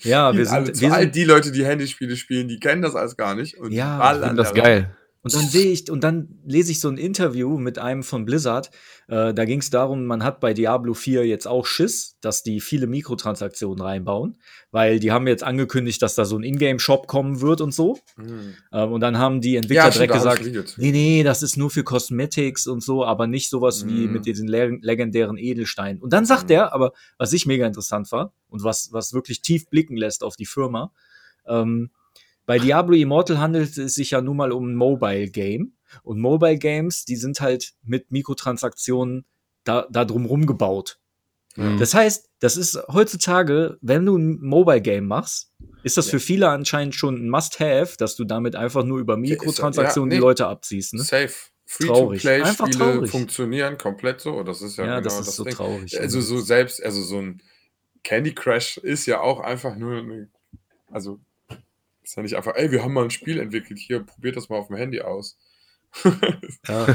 Ja, wir Die- alle, sind, wir all sind die Leute, die Handyspiele spielen, die kennen das alles gar nicht. Und Ja, Ich finde das geil. Und dann sehe ich, und dann lese ich so ein Interview mit einem von Blizzard. Äh, da ging es darum, man hat bei Diablo 4 jetzt auch Schiss, dass die viele Mikrotransaktionen reinbauen, weil die haben jetzt angekündigt, dass da so ein Ingame-Shop kommen wird und so. Hm. Ähm, und dann haben die Entwickler Ja, direkt gesagt, nee, nee, das ist nur für Cosmetics und so, aber nicht sowas wie Mhm. mit diesen le legendären Edelsteinen. Und dann sagt Mhm. er, aber was ich mega interessant war und was, was wirklich tief blicken lässt auf die Firma, ähm, bei Diablo Immortal handelt es sich ja nun mal um ein Mobile Game. Und Mobile Games, die sind halt mit Mikrotransaktionen da, da drumrum gebaut. Mhm. Das heißt, das ist heutzutage, wenn du ein Mobile Game machst, ist das Ja. für viele anscheinend schon ein Must-Have, dass du damit einfach nur über ja- Mikrotransaktionen ja, die nee. Leute abziehst. Ne? Safe. Traurig. Einfach Free-to-Play-Spiele traurig. funktionieren komplett so. Das ist ja, Ja, genau das ist so Ding. traurig. Also so selbst, also so ein Candy Crush ist ja auch einfach nur eine, also ist ja nicht einfach, ey, wir haben mal ein Spiel entwickelt, hier, probiert das mal auf dem Handy aus. (laughs) Ja,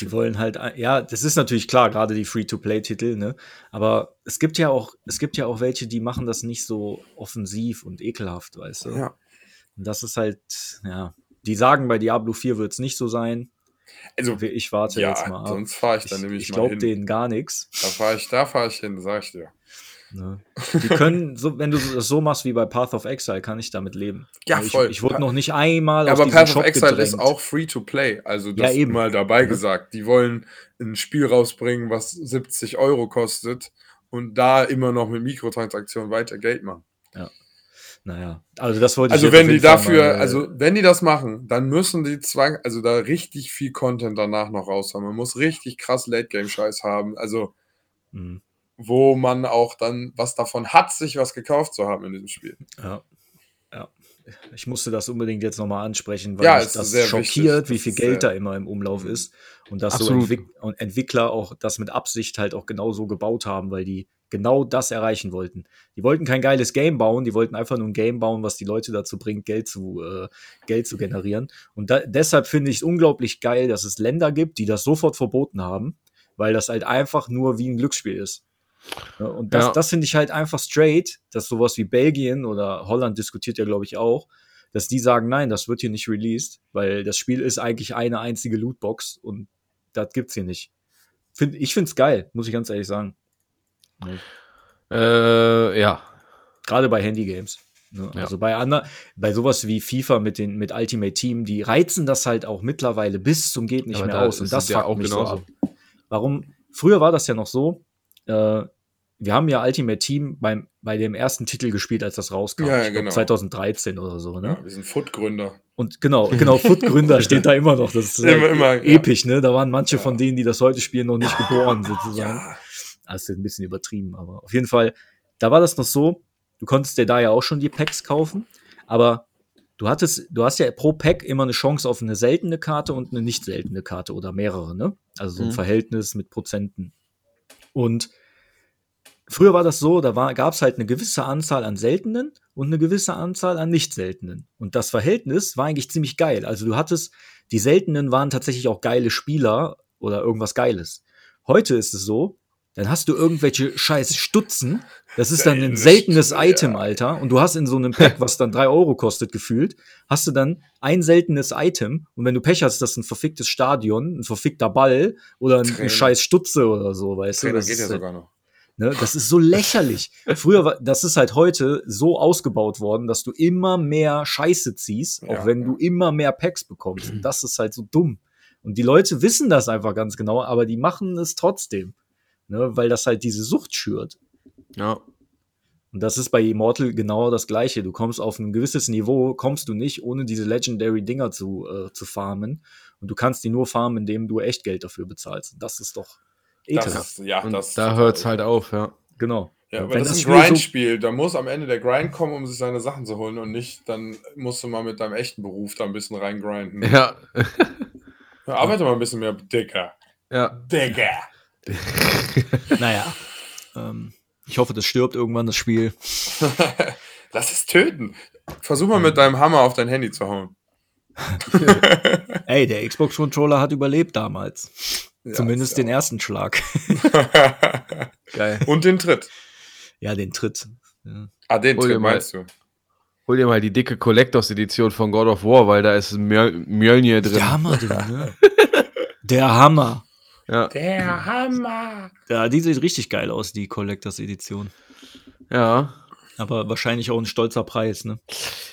die wollen halt, ja, das ist natürlich klar, gerade die Free-to-Play-Titel, ne? Aber es gibt ja auch, es gibt ja auch welche, die machen das nicht so offensiv und ekelhaft, weißt du? ja. Und das ist halt, ja, die sagen, bei Diablo 4 wird es nicht so sein. Also, Ich warte ja, jetzt mal ab. sonst fahre ich Ich, dann nämlich ich mal glaube hin. denen gar nichts. Da fahre ich, da fahre ich hin, sag ich dir. Ne? (laughs) Die können, so, wenn du das so machst wie bei Path of Exile, kann ich damit leben. Ja, ich, voll. Ich wurde noch nicht einmal auf Aber Path of Shop Exile gedrängt. ist auch free to play. Also das Ja, eben. mal dabei Ja. gesagt. Die wollen ein Spiel rausbringen, was 70 Euro kostet und da immer noch mit Mikrotransaktionen weiter Geld machen. Naja, also das wollte Also ich jetzt wenn die dafür, mal, äh, also wenn die das machen, dann müssen die zwang, also da richtig viel Content danach noch raus haben. Man muss richtig krass Late-Game-Scheiß haben. Also mh, wo man auch dann was davon hat, sich was gekauft zu haben in diesem Spiel. Ja. Ja. Ich musste das unbedingt jetzt nochmal ansprechen, weil Ja, mich ist das sehr schockiert, wichtig. wie viel Geld sehr- da immer im Umlauf Mhm. ist. Und dass Absolut. so Entwick und Entwickler auch das mit Absicht halt auch genau so gebaut haben, weil die genau das erreichen wollten. Die wollten kein geiles Game bauen, die wollten einfach nur ein Game bauen, was die Leute dazu bringt, Geld zu, äh, Geld zu generieren. Und da, deshalb finde ich es unglaublich geil, dass es Länder gibt, die das sofort verboten haben, weil das halt einfach nur wie ein Glücksspiel ist. Ja, und das, Ja. das finde ich halt einfach straight, dass sowas wie Belgien oder Holland diskutiert ja, glaube ich, auch, dass die sagen, nein, das wird hier nicht released, weil das Spiel ist eigentlich eine einzige Lootbox und das gibt's hier nicht. Find, ich find's geil, muss ich ganz ehrlich sagen. Äh, ja. Gerade bei Handygames. Ne? Ja. Also bei anderen, bei sowas wie FIFA mit den mit Ultimate Team, die reizen das halt auch mittlerweile bis zum geht nicht Aber mehr aus und das es ja auch genauso. so ab. Warum? Früher war das ja noch so. Äh, wir haben ja Ultimate Team beim bei dem ersten Titel gespielt, als das rauskam. Ja, ja, genau. 2013 oder so. Ne? Ja, wir sind Foot-Gründer. Und genau, (laughs) genau, Foot-Gründer steht da immer noch. Das ist Immer, halt immer, ja. episch, ne? Da waren manche Ja. von denen, die das heute spielen, noch nicht geboren, sozusagen. Ja, Das ist ein bisschen übertrieben, aber auf jeden Fall, da war das noch so, du konntest dir da ja auch schon die Packs kaufen, aber du hattest, du hast ja pro Pack immer eine Chance auf eine seltene Karte und eine nicht seltene Karte oder mehrere, ne? Also so ein Mhm. Verhältnis mit Prozenten. Und früher war das so, da gab es halt eine gewisse Anzahl an seltenen und eine gewisse Anzahl an nicht seltenen. Und das Verhältnis war eigentlich ziemlich geil. Also du hattest, die seltenen waren tatsächlich auch geile Spieler oder irgendwas Geiles. Heute ist es so, dann hast du irgendwelche scheiß Stutzen. Das ist dann ein Seltenes Item. Alter. Und du hast in so einem Pack, was dann drei Euro kostet, gefühlt, hast du dann ein seltenes Item. Und wenn du Pech hast, ist das ein verficktes Stadion, ein verfickter Ball oder ein, Trainer. scheiß Stutze oder so, weißt du? Trainer Das geht ja ist, halt- sogar noch. Ne, das ist so lächerlich. Früher war, das ist halt heute so ausgebaut worden, dass du immer mehr Scheiße ziehst, auch Ja, wenn du immer mehr Packs bekommst. Und das ist halt so dumm. Und die Leute wissen das einfach ganz genau, aber die machen es trotzdem. ne, weil das halt diese Sucht schürt. Ja. Und das ist bei Immortal genau das Gleiche. Du kommst auf ein gewisses Niveau, kommst du nicht, ohne diese Legendary Dinger zu, äh, zu farmen. Und du kannst die nur farmen, indem du echt Geld dafür bezahlst. Und das ist doch ekelhaft. ist, ja, Und das da hört es halt auf, ja. Genau. Ja, aber wenn das ist Spiel ein so- Grindspiel. Da muss am Ende der Grind kommen, um sich seine Sachen zu holen und nicht, dann musst du mal mit deinem echten Beruf da ein bisschen reingrinden. Ja. (laughs) Ja, arbeite mal ein bisschen mehr, Dicker. Ja. Digga. (laughs) Naja. ähm, ich hoffe, das stirbt irgendwann, das Spiel. (laughs) Lass es töten. Versuch mal mit deinem Hammer auf dein Handy zu hauen. Ey, der Xbox-Controller hat überlebt damals. Ja, Zumindest den ersten Schlag. (laughs) Geil. Und den Tritt. ja, den Tritt. Ja. Ah, den Hol dir Tritt mal- meinst du? Hol dir mal die dicke Collectors Edition von God of War, weil da ist Mjöl Mjölnir drin. Der Hammer (laughs) drin, ne? Der Hammer. Ja. Der Hammer. Ja, die sieht richtig geil aus, die Collectors Edition. ja, Aber wahrscheinlich auch ein stolzer Preis, ne?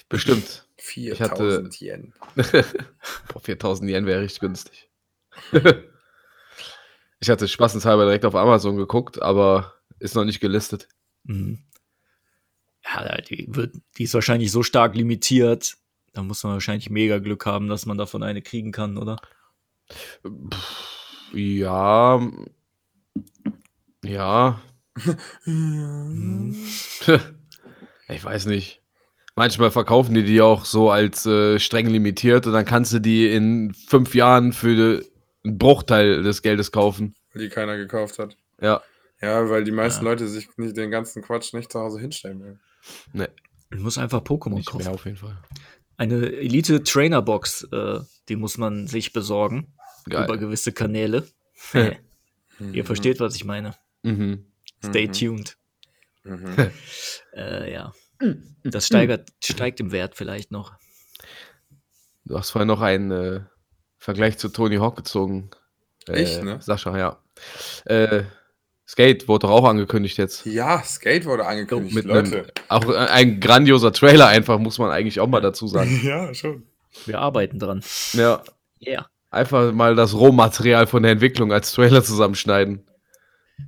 bestimmt. 4000 Yen. (laughs) Boah, 4000 Yen wäre richtig günstig. Ich hatte spaßenshalber direkt auf Amazon geguckt, aber ist noch nicht gelistet. Mhm. Ja, die, wird, die ist wahrscheinlich so stark limitiert. Da muss man wahrscheinlich mega Glück haben, dass man davon eine kriegen kann, oder? Ja. Ja. (laughs) (laughs) Ich weiß nicht. Manchmal verkaufen die die auch so als äh, streng limitiert und dann kannst du die in fünf Jahren für einen Bruchteil des Geldes kaufen. Die keiner gekauft hat. Ja. Ja, weil die meisten Ja. Leute sich nicht den ganzen Quatsch nicht zu Hause hinstellen will. Ne, Du musst einfach Pokémon nicht kaufen. mehr auf jeden Fall. Eine Elite Trainer Box, äh, die muss man sich besorgen über Geil. gewisse Kanäle. (laughs) (laughs) Ihr versteht, was ich meine. Mhm. Stay Mhm. tuned. Mhm. (laughs) Äh, ja. Das steigert, steigt im Wert vielleicht noch. Du hast vorhin noch einen äh, Vergleich zu Tony Hawk gezogen. Äh, Ich, ne? Sascha, ja. Äh, Skate wurde doch auch angekündigt jetzt. Ja, Skate wurde angekündigt, Mit Leute. einem, auch äh, ein grandioser Trailer einfach, muss man eigentlich auch mal dazu (laughs) sagen. Ja, schon. Wir arbeiten dran. ja, Ja. einfach mal das Rohmaterial von der Entwicklung als Trailer zusammenschneiden.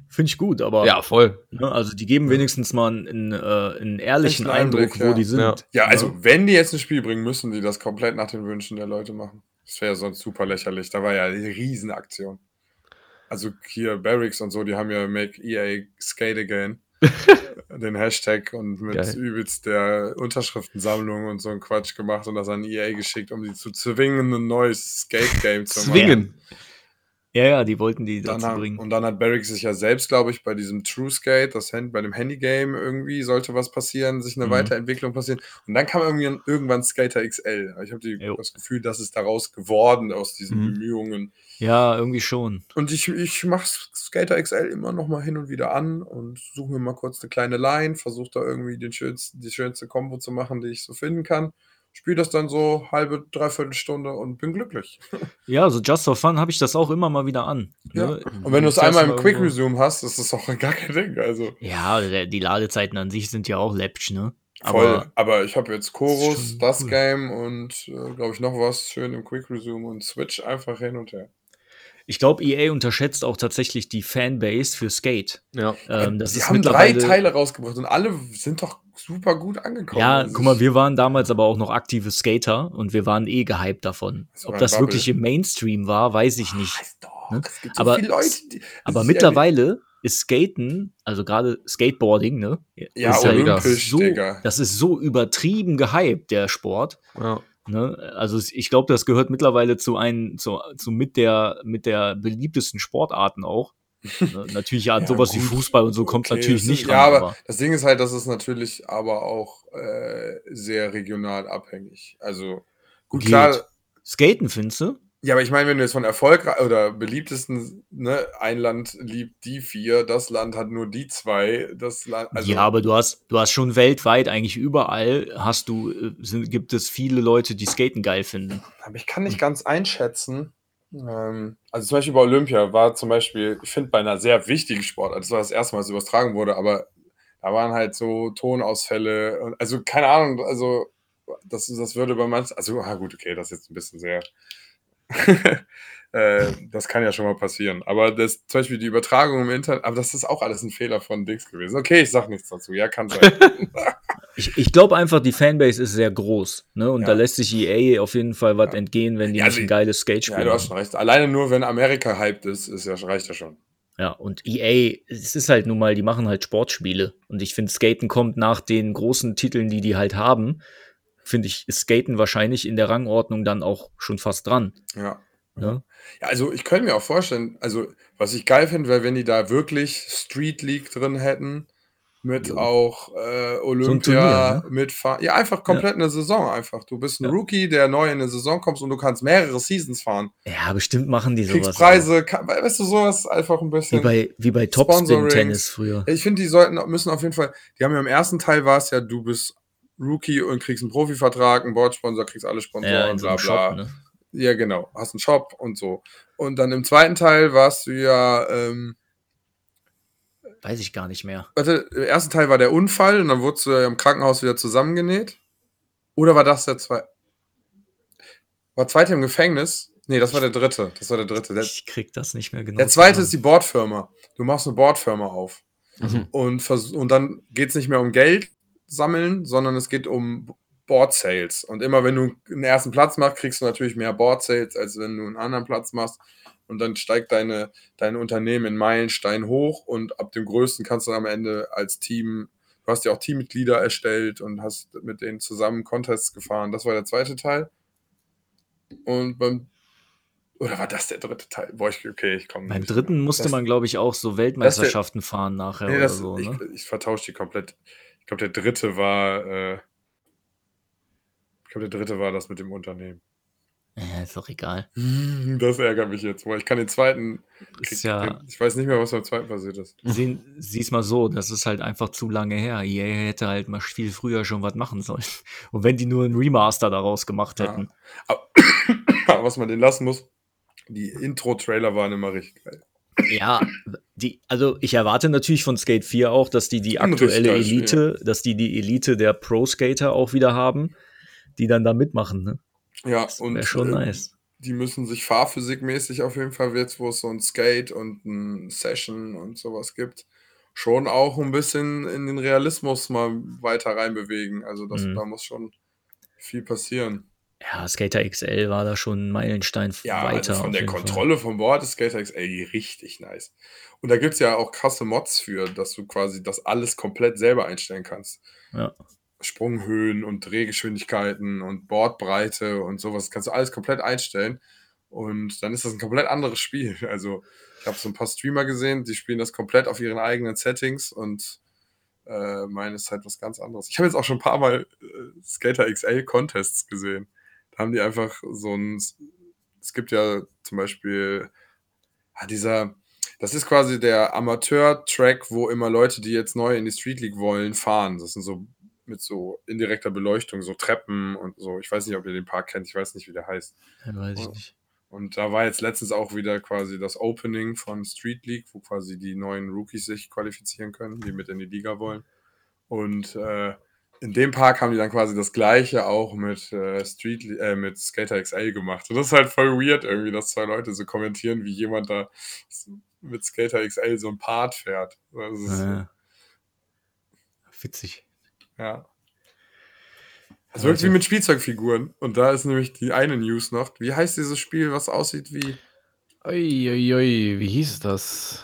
Finde ich gut, aber Ja, voll. ne, also die geben wenigstens mal einen, äh, einen ehrlichen Einblick, Eindruck, wo ja. die sind. Ja. Ja, also Ne? wenn die jetzt ein Spiel bringen, müssen die das komplett nach den Wünschen der Leute machen. Das wäre ja sonst super lächerlich. Da war ja eine Riesenaktion. Also hier Barracks und so, die haben ja Make EA Skate Again. (laughs) den Hashtag und mit Geil. übelst der Unterschriftensammlung und so ein Quatsch gemacht und das an EA geschickt, um die zu zwingen, ein neues Skate-Game zu machen. Zwingen. Ja, ja, die wollten die Dann dazu hat, bringen. und dann hat Barrick sich ja selbst, glaube ich, bei diesem True Skate, das Hand, bei dem Handy-Game irgendwie sollte was passieren, sich eine Mhm. Weiterentwicklung passieren. Und dann kam irgendwie irgendwann Skater XL. Ich habe das Gefühl, das ist daraus geworden aus diesen Mhm. Bemühungen. Ja, irgendwie schon. Und ich, ich mache Skater XL immer noch mal hin und wieder an und suche mir mal kurz eine kleine Line, versuche da irgendwie den schönsten, die schönste Combo zu machen, die ich so finden kann. Spiele das dann so halbe, dreiviertel Stunde und bin glücklich. (laughs) Ja, so Just for Fun habe ich das auch immer mal wieder an. Ja. Ne? Und wenn du es einmal im Quick Resume hast, ist das auch (laughs) gar kein Ding. Also Ja, die Ladezeiten an sich sind ja auch läppsch, ne? voll. Aber Aber ich habe jetzt Chorus, das cool. Game und äh, glaube ich noch was schön im Quick Resume und Switch einfach hin und her. Ich glaube, EA unterschätzt auch tatsächlich die Fanbase für Skate. Ja. Ähm, das Sie ist haben drei Teile rausgebracht und alle sind doch super gut angekommen. Ja, Also guck mal, wir waren damals aber auch noch aktive Skater und wir waren eh gehypt davon. Das Ob das Bubble. wirklich im Mainstream war, weiß ich nicht. Weiß doch, ne? es gibt so Aber- viele Leute, die, das Aber mittlerweile ist Skaten, also gerade Skateboarding, ne? Ja, ist halt olympisch, so, Digga. Das ist so übertrieben gehypt, der Sport. ja. Ne? Also ich glaube, das gehört mittlerweile zu ein, zu, zu mit der mit der beliebtesten Sportarten auch. ne? (laughs) Natürlich an Ja, sowas wie gut, Fußball und so kommt okay, natürlich das nicht ist- ran. Ja, aber, aber das Ding ist halt, dass es natürlich aber auch äh, sehr regional abhängig. Also gut, Geht. klar. Skaten findest du? Ja, aber ich meine, wenn du jetzt von erfolgreich oder beliebtesten, ne, ein Land liebt die vier, das Land hat nur die zwei, das Land, also ja, aber du hast du hast schon weltweit eigentlich überall hast du äh, sind, gibt es viele Leute, die Skaten geil finden. Aber ich kann nicht ganz einschätzen. Ähm, also zum Beispiel bei Olympia war zum Beispiel, ich finde bei einer sehr wichtigen Sportart, das war das erste Mal, dass es übertragen wurde, aber da waren halt so Tonausfälle und also keine Ahnung, also das, das würde bei manchen, also ah gut, okay, das ist jetzt ein bisschen sehr (laughs) Äh, das kann ja schon mal passieren. Aber das, zum Beispiel die Übertragung im Internet, aber das ist auch alles ein Fehler von Dings gewesen. Okay, ich sag nichts dazu. Ja, kann sein. (laughs) Ich, ich glaube einfach, die Fanbase ist sehr groß. Ne? Und Ja. da lässt sich EA auf jeden Fall was Ja. entgehen, wenn die Ja, nicht also- ein geiles Skate-Spiel ja, du hast schon recht. Alleine nur, wenn Amerika hyped ist, ist ja, reicht ja schon. Ja, und EA, es ist halt nun mal, die machen halt Sportspiele. Und ich finde, Skaten kommt nach den großen Titeln, die die halt haben, finde ich, ist Skaten wahrscheinlich in der Rangordnung dann auch schon fast dran. Ja. Ne? Ja, also ich könnte mir auch vorstellen, also was ich geil finde, wäre, wenn die da wirklich Street League drin hätten, mit Jo. auch äh, Olympia, Turnier, ne? mit Fahr ja, einfach komplett eine Saison einfach. Du bist ein Ja. Rookie, der neu in eine Saison kommst und du kannst mehrere Seasons fahren. Ja, bestimmt machen die sowas. Preise, weißt du, sowas einfach ein Wie bisschen. bei, wie bei. Topspin-Tennis früher. Ich finde, die sollten, müssen auf jeden Fall, die haben ja im ersten Teil war es ja, du bist Rookie und kriegst einen Profivertrag, einen Boardsponsor, kriegst alle Sponsoren, Ja, bla bla. Shop, ne? Ja, genau. Hast einen Shop und so. Und dann im zweiten Teil warst du ja, ähm, Weiß ich gar nicht mehr. warte, im ersten Teil war der Unfall und dann wurdest du ja im Krankenhaus wieder zusammengenäht. Oder war das der zweite? War zweite im Gefängnis? Nee, das war der dritte. Das war der dritte. Der, Ich krieg das nicht mehr genau. der zweite zusammen. ist die Bordfirma. Du machst eine Bordfirma auf. Mhm. Und, und dann geht es nicht mehr um Geld sammeln, sondern es geht um Board Sales. Und immer wenn du einen ersten Platz machst, kriegst du natürlich mehr Board Sales, als wenn du einen anderen Platz machst. Und dann steigt deine, dein Unternehmen in Meilenstein hoch und ab dem größten kannst du am Ende als Team, du hast ja auch Teammitglieder erstellt und hast mit denen zusammen Contests gefahren. Das war der zweite Teil. Und beim, oder war das der dritte Teil? Boah, ich, okay, ich komme Beim dritten musste das- man, glaube ich, auch so Weltmeisterschaften fahren nachher Nee, oder das, so. ich, Ne? ich vertausche die komplett. Ich glaube, der dritte war. Äh, ich glaube, der dritte war das mit dem Unternehmen. Ja, ist doch egal. Das ärgert mich jetzt, weil ich kann den zweiten. Ist ja, Ich weiß nicht mehr, was beim zweiten passiert ist. sehen, sieh's mal so, das ist halt einfach zu lange her. EA hätte halt mal viel früher schon was machen sollen. Und wenn die nur einen Remaster daraus gemacht Ja. hätten. Aber, aber (coughs) was man den lassen muss, die Intro-Trailer waren immer richtig geil. Ja, die, also ich erwarte natürlich von Skate 4 auch, dass die die richtig aktuelle Spiel. Elite, dass die die Elite der Pro-Skater auch wieder haben, die dann da mitmachen. Ne? Ja, Das und schon äh, nice. die müssen sich fahrphysikmäßig auf jeden Fall jetzt, wo es so ein Skate und ein Session und sowas gibt, schon auch ein bisschen in den Realismus mal weiter reinbewegen. Also das, Mhm. da muss schon viel passieren. Ja, Skater XL war da schon ein Meilenstein Ja, weiter. also von der jeden Fall. Kontrolle vom Board ist Skater XL richtig nice. Und da gibt es ja auch krasse Mods für, dass du quasi das alles komplett selber einstellen kannst. Ja. Sprunghöhen und Drehgeschwindigkeiten und Bordbreite und sowas. Das kannst du alles komplett einstellen. Und dann ist das ein komplett anderes Spiel. (laughs) Also, ich habe so ein paar Streamer gesehen, die spielen das komplett auf ihren eigenen Settings und äh, meine ist halt was ganz anderes. Ich habe jetzt auch schon ein paar Mal äh, Skater XL Contests gesehen. Haben die einfach so ein. Es gibt ja zum Beispiel ah, dieser. Das ist quasi der Amateur-Track, wo immer Leute, die jetzt neu in die Street League wollen, fahren. Das sind so mit so indirekter Beleuchtung, so Treppen und so. Ich weiß nicht, ob ihr den Park kennt, ich weiß nicht, wie der heißt. Ja, weiß ich Oh. nicht. Und da war jetzt letztens auch wieder quasi das Opening von Street League, wo quasi die neuen Rookies sich qualifizieren können, die mit in die Liga wollen. Und äh, in dem Park haben die dann quasi das gleiche auch mit äh, Street äh, mit Skater XL gemacht. Und das ist halt voll weird irgendwie, dass zwei Leute so kommentieren, wie jemand da mit Skater XL so ein Part fährt. Das ist, Äh, witzig. ja. Es wirkt wie mit Spielzeugfiguren. Und da ist nämlich die eine News noch. Wie heißt dieses Spiel, was aussieht wie. Uiuiui, wie hieß das?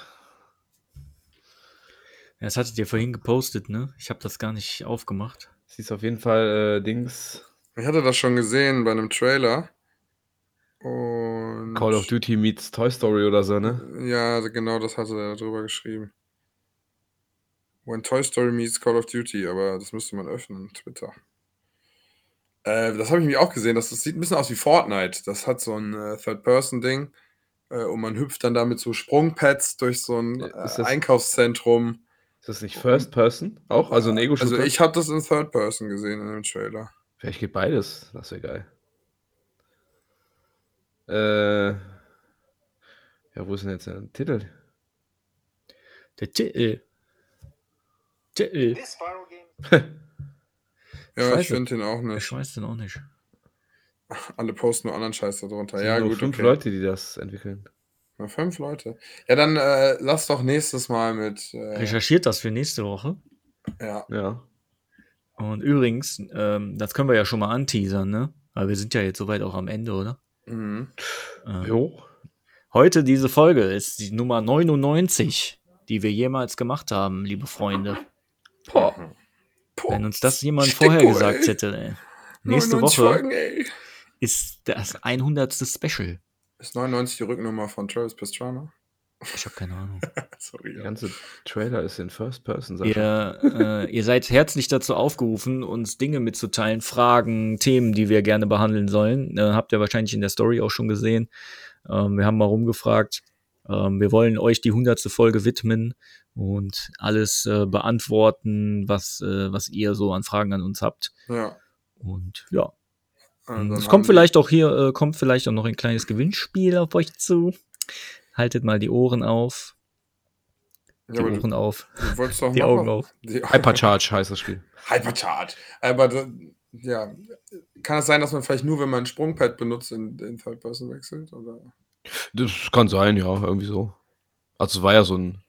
Das hattet ihr vorhin gepostet, ne? Ich habe das gar nicht aufgemacht. Es hieß auf jeden Fall äh, Dings Ich hatte das schon gesehen bei einem Trailer. Und. Call of Duty meets Toy Story oder so, ne? Ja, genau das hatte er drüber geschrieben. When Toy Story meets Call of Duty, aber das müsste man öffnen, Twitter. Äh, das habe ich mir auch gesehen. Das, das sieht ein bisschen aus wie Fortnite. Das hat so ein äh, Third-Person-Ding. Äh, und man hüpft dann da mit so Sprungpads durch so ein äh, ist Einkaufszentrum. Ist das nicht First Person? Auch? Also ein Ego-Shooter? Also ich habe das in Third-Person gesehen in dem Trailer. Vielleicht geht beides. Das wäre geil. Äh. Ja, wo ist denn jetzt der Titel? Der Titel. Titel. This viral game (laughs) Ja, ich finde den auch nicht. Ich weiß den auch nicht. Alle posten nur anderen Scheiß da drunter. Sind Ja, nur gut, fünf okay. Leute, die das entwickeln. Na, fünf Leute. Ja, dann äh, lass doch nächstes Mal mit. Äh, Recherchiert das für nächste Woche. ja. Ja. Und übrigens, ähm, das können wir ja schon mal anteasern, ne? Aber wir sind ja jetzt soweit auch am Ende, oder? Mhm. Ähm, Jo. Heute diese Folge ist die Nummer 99, die wir jemals gemacht haben, liebe Freunde. Boah. Boah, Wenn uns das jemand Sticko, vorher gesagt ey. hätte, ey. Nächste 99 Woche Folgen, ey. ist das 100. Special. Ist 99 die Rücknummer von Travis Pastrana? Ich habe keine Ahnung. (laughs) Sorry. Der ganze Trailer ist in First Person. Ihr, äh, ihr seid herzlich dazu aufgerufen, uns Dinge mitzuteilen, Fragen, Themen, die wir gerne behandeln sollen. Äh, habt ihr wahrscheinlich in der Story auch schon gesehen. Ähm, wir haben mal rumgefragt. Ähm, wir wollen euch die hundertste Folge widmen und alles äh, beantworten, was, äh, was ihr so an Fragen an uns habt. ja. Und ja, Dann es kommt vielleicht auch hier, äh, kommt vielleicht auch noch ein kleines Gewinnspiel auf euch zu. Haltet mal die Ohren auf. Die Ja, aber du, Ohren auf. du (laughs) Die Augen auf. Die, Hypercharge (laughs) heißt das Spiel. Hypercharge. Aber ja, kann es sein, dass man vielleicht nur, wenn man ein Sprungpad benutzt, in, in Third Person wechselt? Oder? Das kann sein, ja, irgendwie so. Also es war ja so ein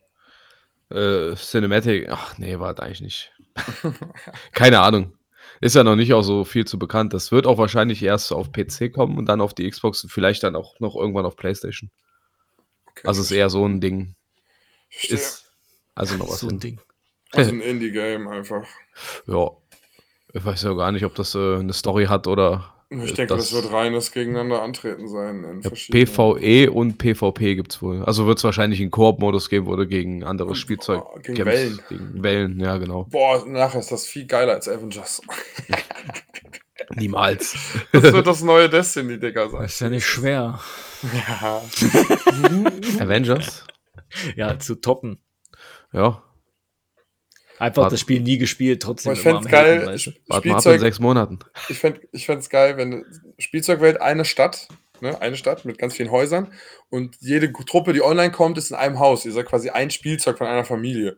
äh, Cinematic. Ach nee, war es eigentlich nicht. (laughs) Keine Ahnung. Ist ja noch nicht auch so viel zu bekannt. Das wird auch wahrscheinlich erst auf PC kommen und dann auf die Xbox und vielleicht dann auch noch irgendwann auf PlayStation. Okay, Also es ist eher so ein Ding. verstehe. Ist also noch was So ein. Ding. (laughs) Also ein Indie-Game einfach. Ja. Ich weiß ja gar nicht, ob das äh, eine Story hat oder. Ich denke, das, wird reines Gegeneinander antreten sein. In Ja, PvE und PvP gibt es wohl. Also wird es wahrscheinlich einen Koop-Modus geben oder gegen anderes Spielzeug. oh, gegen Camps, Wellen. Gegen Wellen, ja, genau. Boah, nachher ist das viel geiler als Avengers. (laughs) Niemals. Das wird das neue Destiny, Digga, sein. Das ist ja nicht schwer. Ja. (laughs) Avengers? Ja, zu toppen. Ja. Einfach Warte. das Spiel nie gespielt, trotzdem ich fände es geil, weißt du? Mal ab in Spielzeug, sechs Monaten. ich fände ich fänd's geil, wenn Spielzeugwelt eine Stadt, ne, eine Stadt mit ganz vielen Häusern und jede Truppe, die online kommt, ist in einem Haus. Ihr seid quasi ein Spielzeug von einer Familie.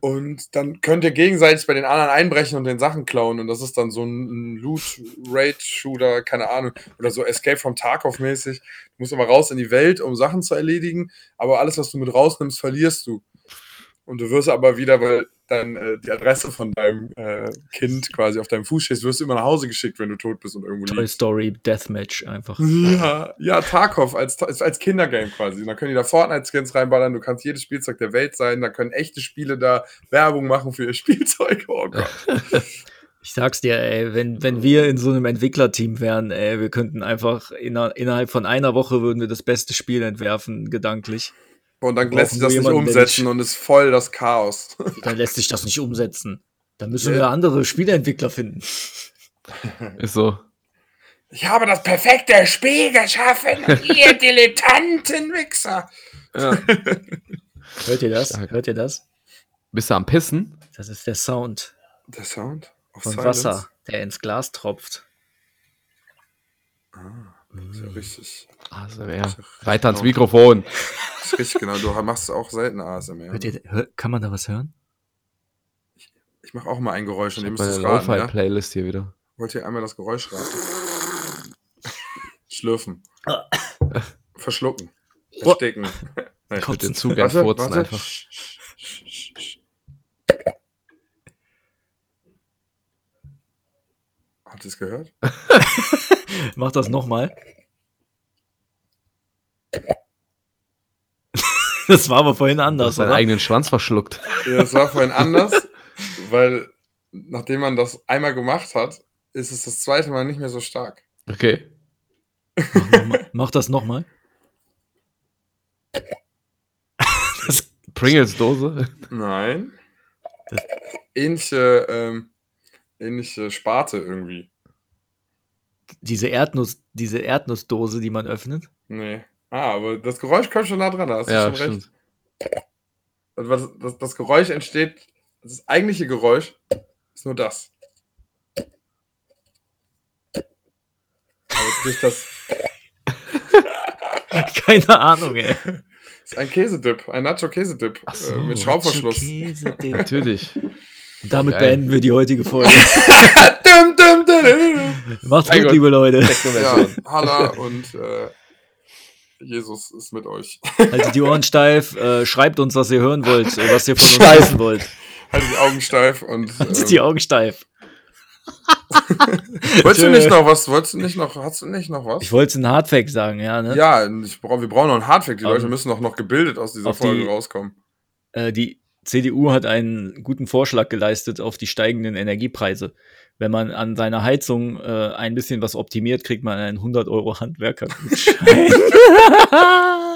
Und dann könnt ihr gegenseitig bei den anderen einbrechen und den Sachen klauen. Und das ist dann so ein Loot-Raid-Shooter, keine Ahnung. Oder so Escape from Tarkov-mäßig. Du musst aber raus in die Welt, um Sachen zu erledigen. Aber alles, was du mit rausnimmst, verlierst du. Und du wirst aber wieder, weil dann äh, die Adresse von deinem äh, Kind quasi auf deinem Fuß steht, wirst du immer nach Hause geschickt, wenn du tot bist und irgendwo Toy liegst. Story Deathmatch einfach. Ja, ja, Tarkov als, als Kindergame quasi. Und dann können die da Fortnite-Skins reinballern, du kannst jedes Spielzeug der Welt sein, da können echte Spiele da Werbung machen für ihr (laughs) Spielzeug. Oh Gott. (laughs) Ich sag's dir, ey, wenn, wenn wir in so einem Entwicklerteam wären, ey, wir könnten einfach inner, innerhalb von einer Woche würden wir das beste Spiel entwerfen, gedanklich. Und dann lässt sich das nicht umsetzen nicht- und ist voll das Chaos. (laughs) Dann lässt sich das nicht umsetzen. Dann müssen Ja. wir andere Spieleentwickler finden. (laughs) Ist so. Ich habe das perfekte Spiel geschaffen, ihr (laughs) Dilettantenwichser. Ja. Hört ihr das? Stark. Hört ihr das? Bist du am Pissen? Das ist der Sound Der Sound? Auf von Silence? Wasser, der ins Glas tropft. Ah, ist ja richtig, ASMR. Weiter ans Mikrofon. (laughs) ist richtig genau. Du machst auch selten ASMR. Hört ihr, kann man da was hören? Ich mache auch mal ein Geräusch Ich und ihr müsst es raten. Ja? Lo-Fi-Playlist hier wieder. Wollt ihr einmal das Geräusch raten? Schlürfen. Verschlucken. Oh. Ersticken. (laughs) Nein, Ich den Zug gern furzen einfach. Sch- sch- Habt ihr es gehört? (laughs) (laughs) Mach das nochmal. (laughs) Das war aber vorhin Du hast anders, deinen eigenen Schwanz verschluckt. Ja, das war vorhin (laughs) anders, weil nachdem man das einmal gemacht hat, ist es das zweite Mal nicht mehr so stark. Okay. Mach, noch mal, mach das nochmal. Das, Pringles-Dose. Nein. Das- Ähnliche, ähm, ähnliche Sparte irgendwie. Diese, Erdnuss, diese Erdnussdose, die man öffnet. Nee. Ah, aber das Geräusch kommt schon nah dran, da hast du Ja, schon recht. stimmt. Also was, das, das Geräusch entsteht, das eigentliche Geräusch ist nur das. Aber durch das (laughs) Keine Ahnung, ey. ist ein Käsedip, ein Nacho-Käsedip Ach so, äh, mit Schraubverschluss. Natürlich. Damit Geil. beenden wir die heutige Folge. (laughs) dum, dum, dum, dum. Macht's gut, liebe Leute. Ja. Halla und äh, Jesus ist mit euch. Haltet die Ohren steif. Äh, schreibt uns, was ihr hören wollt, äh, was ihr von uns wissen wollt. Haltet die Augen steif und. Haltet die Ähm, Augen steif. (laughs) wolltest du nicht noch was? Wolltest du nicht noch? Hast du nicht noch was? Ich wollte ein Hardfact sagen, ja, ne? ja, ich brauch, wir brauchen noch einen Hardfact. Die Ähm, Leute müssen doch noch gebildet aus dieser Folge die- rauskommen. Äh, die CDU hat einen guten Vorschlag geleistet auf die steigenden Energiepreise. Wenn man an seiner Heizung äh, ein bisschen was optimiert, kriegt man einen 100 Euro Handwerkergutschein. (laughs) (laughs)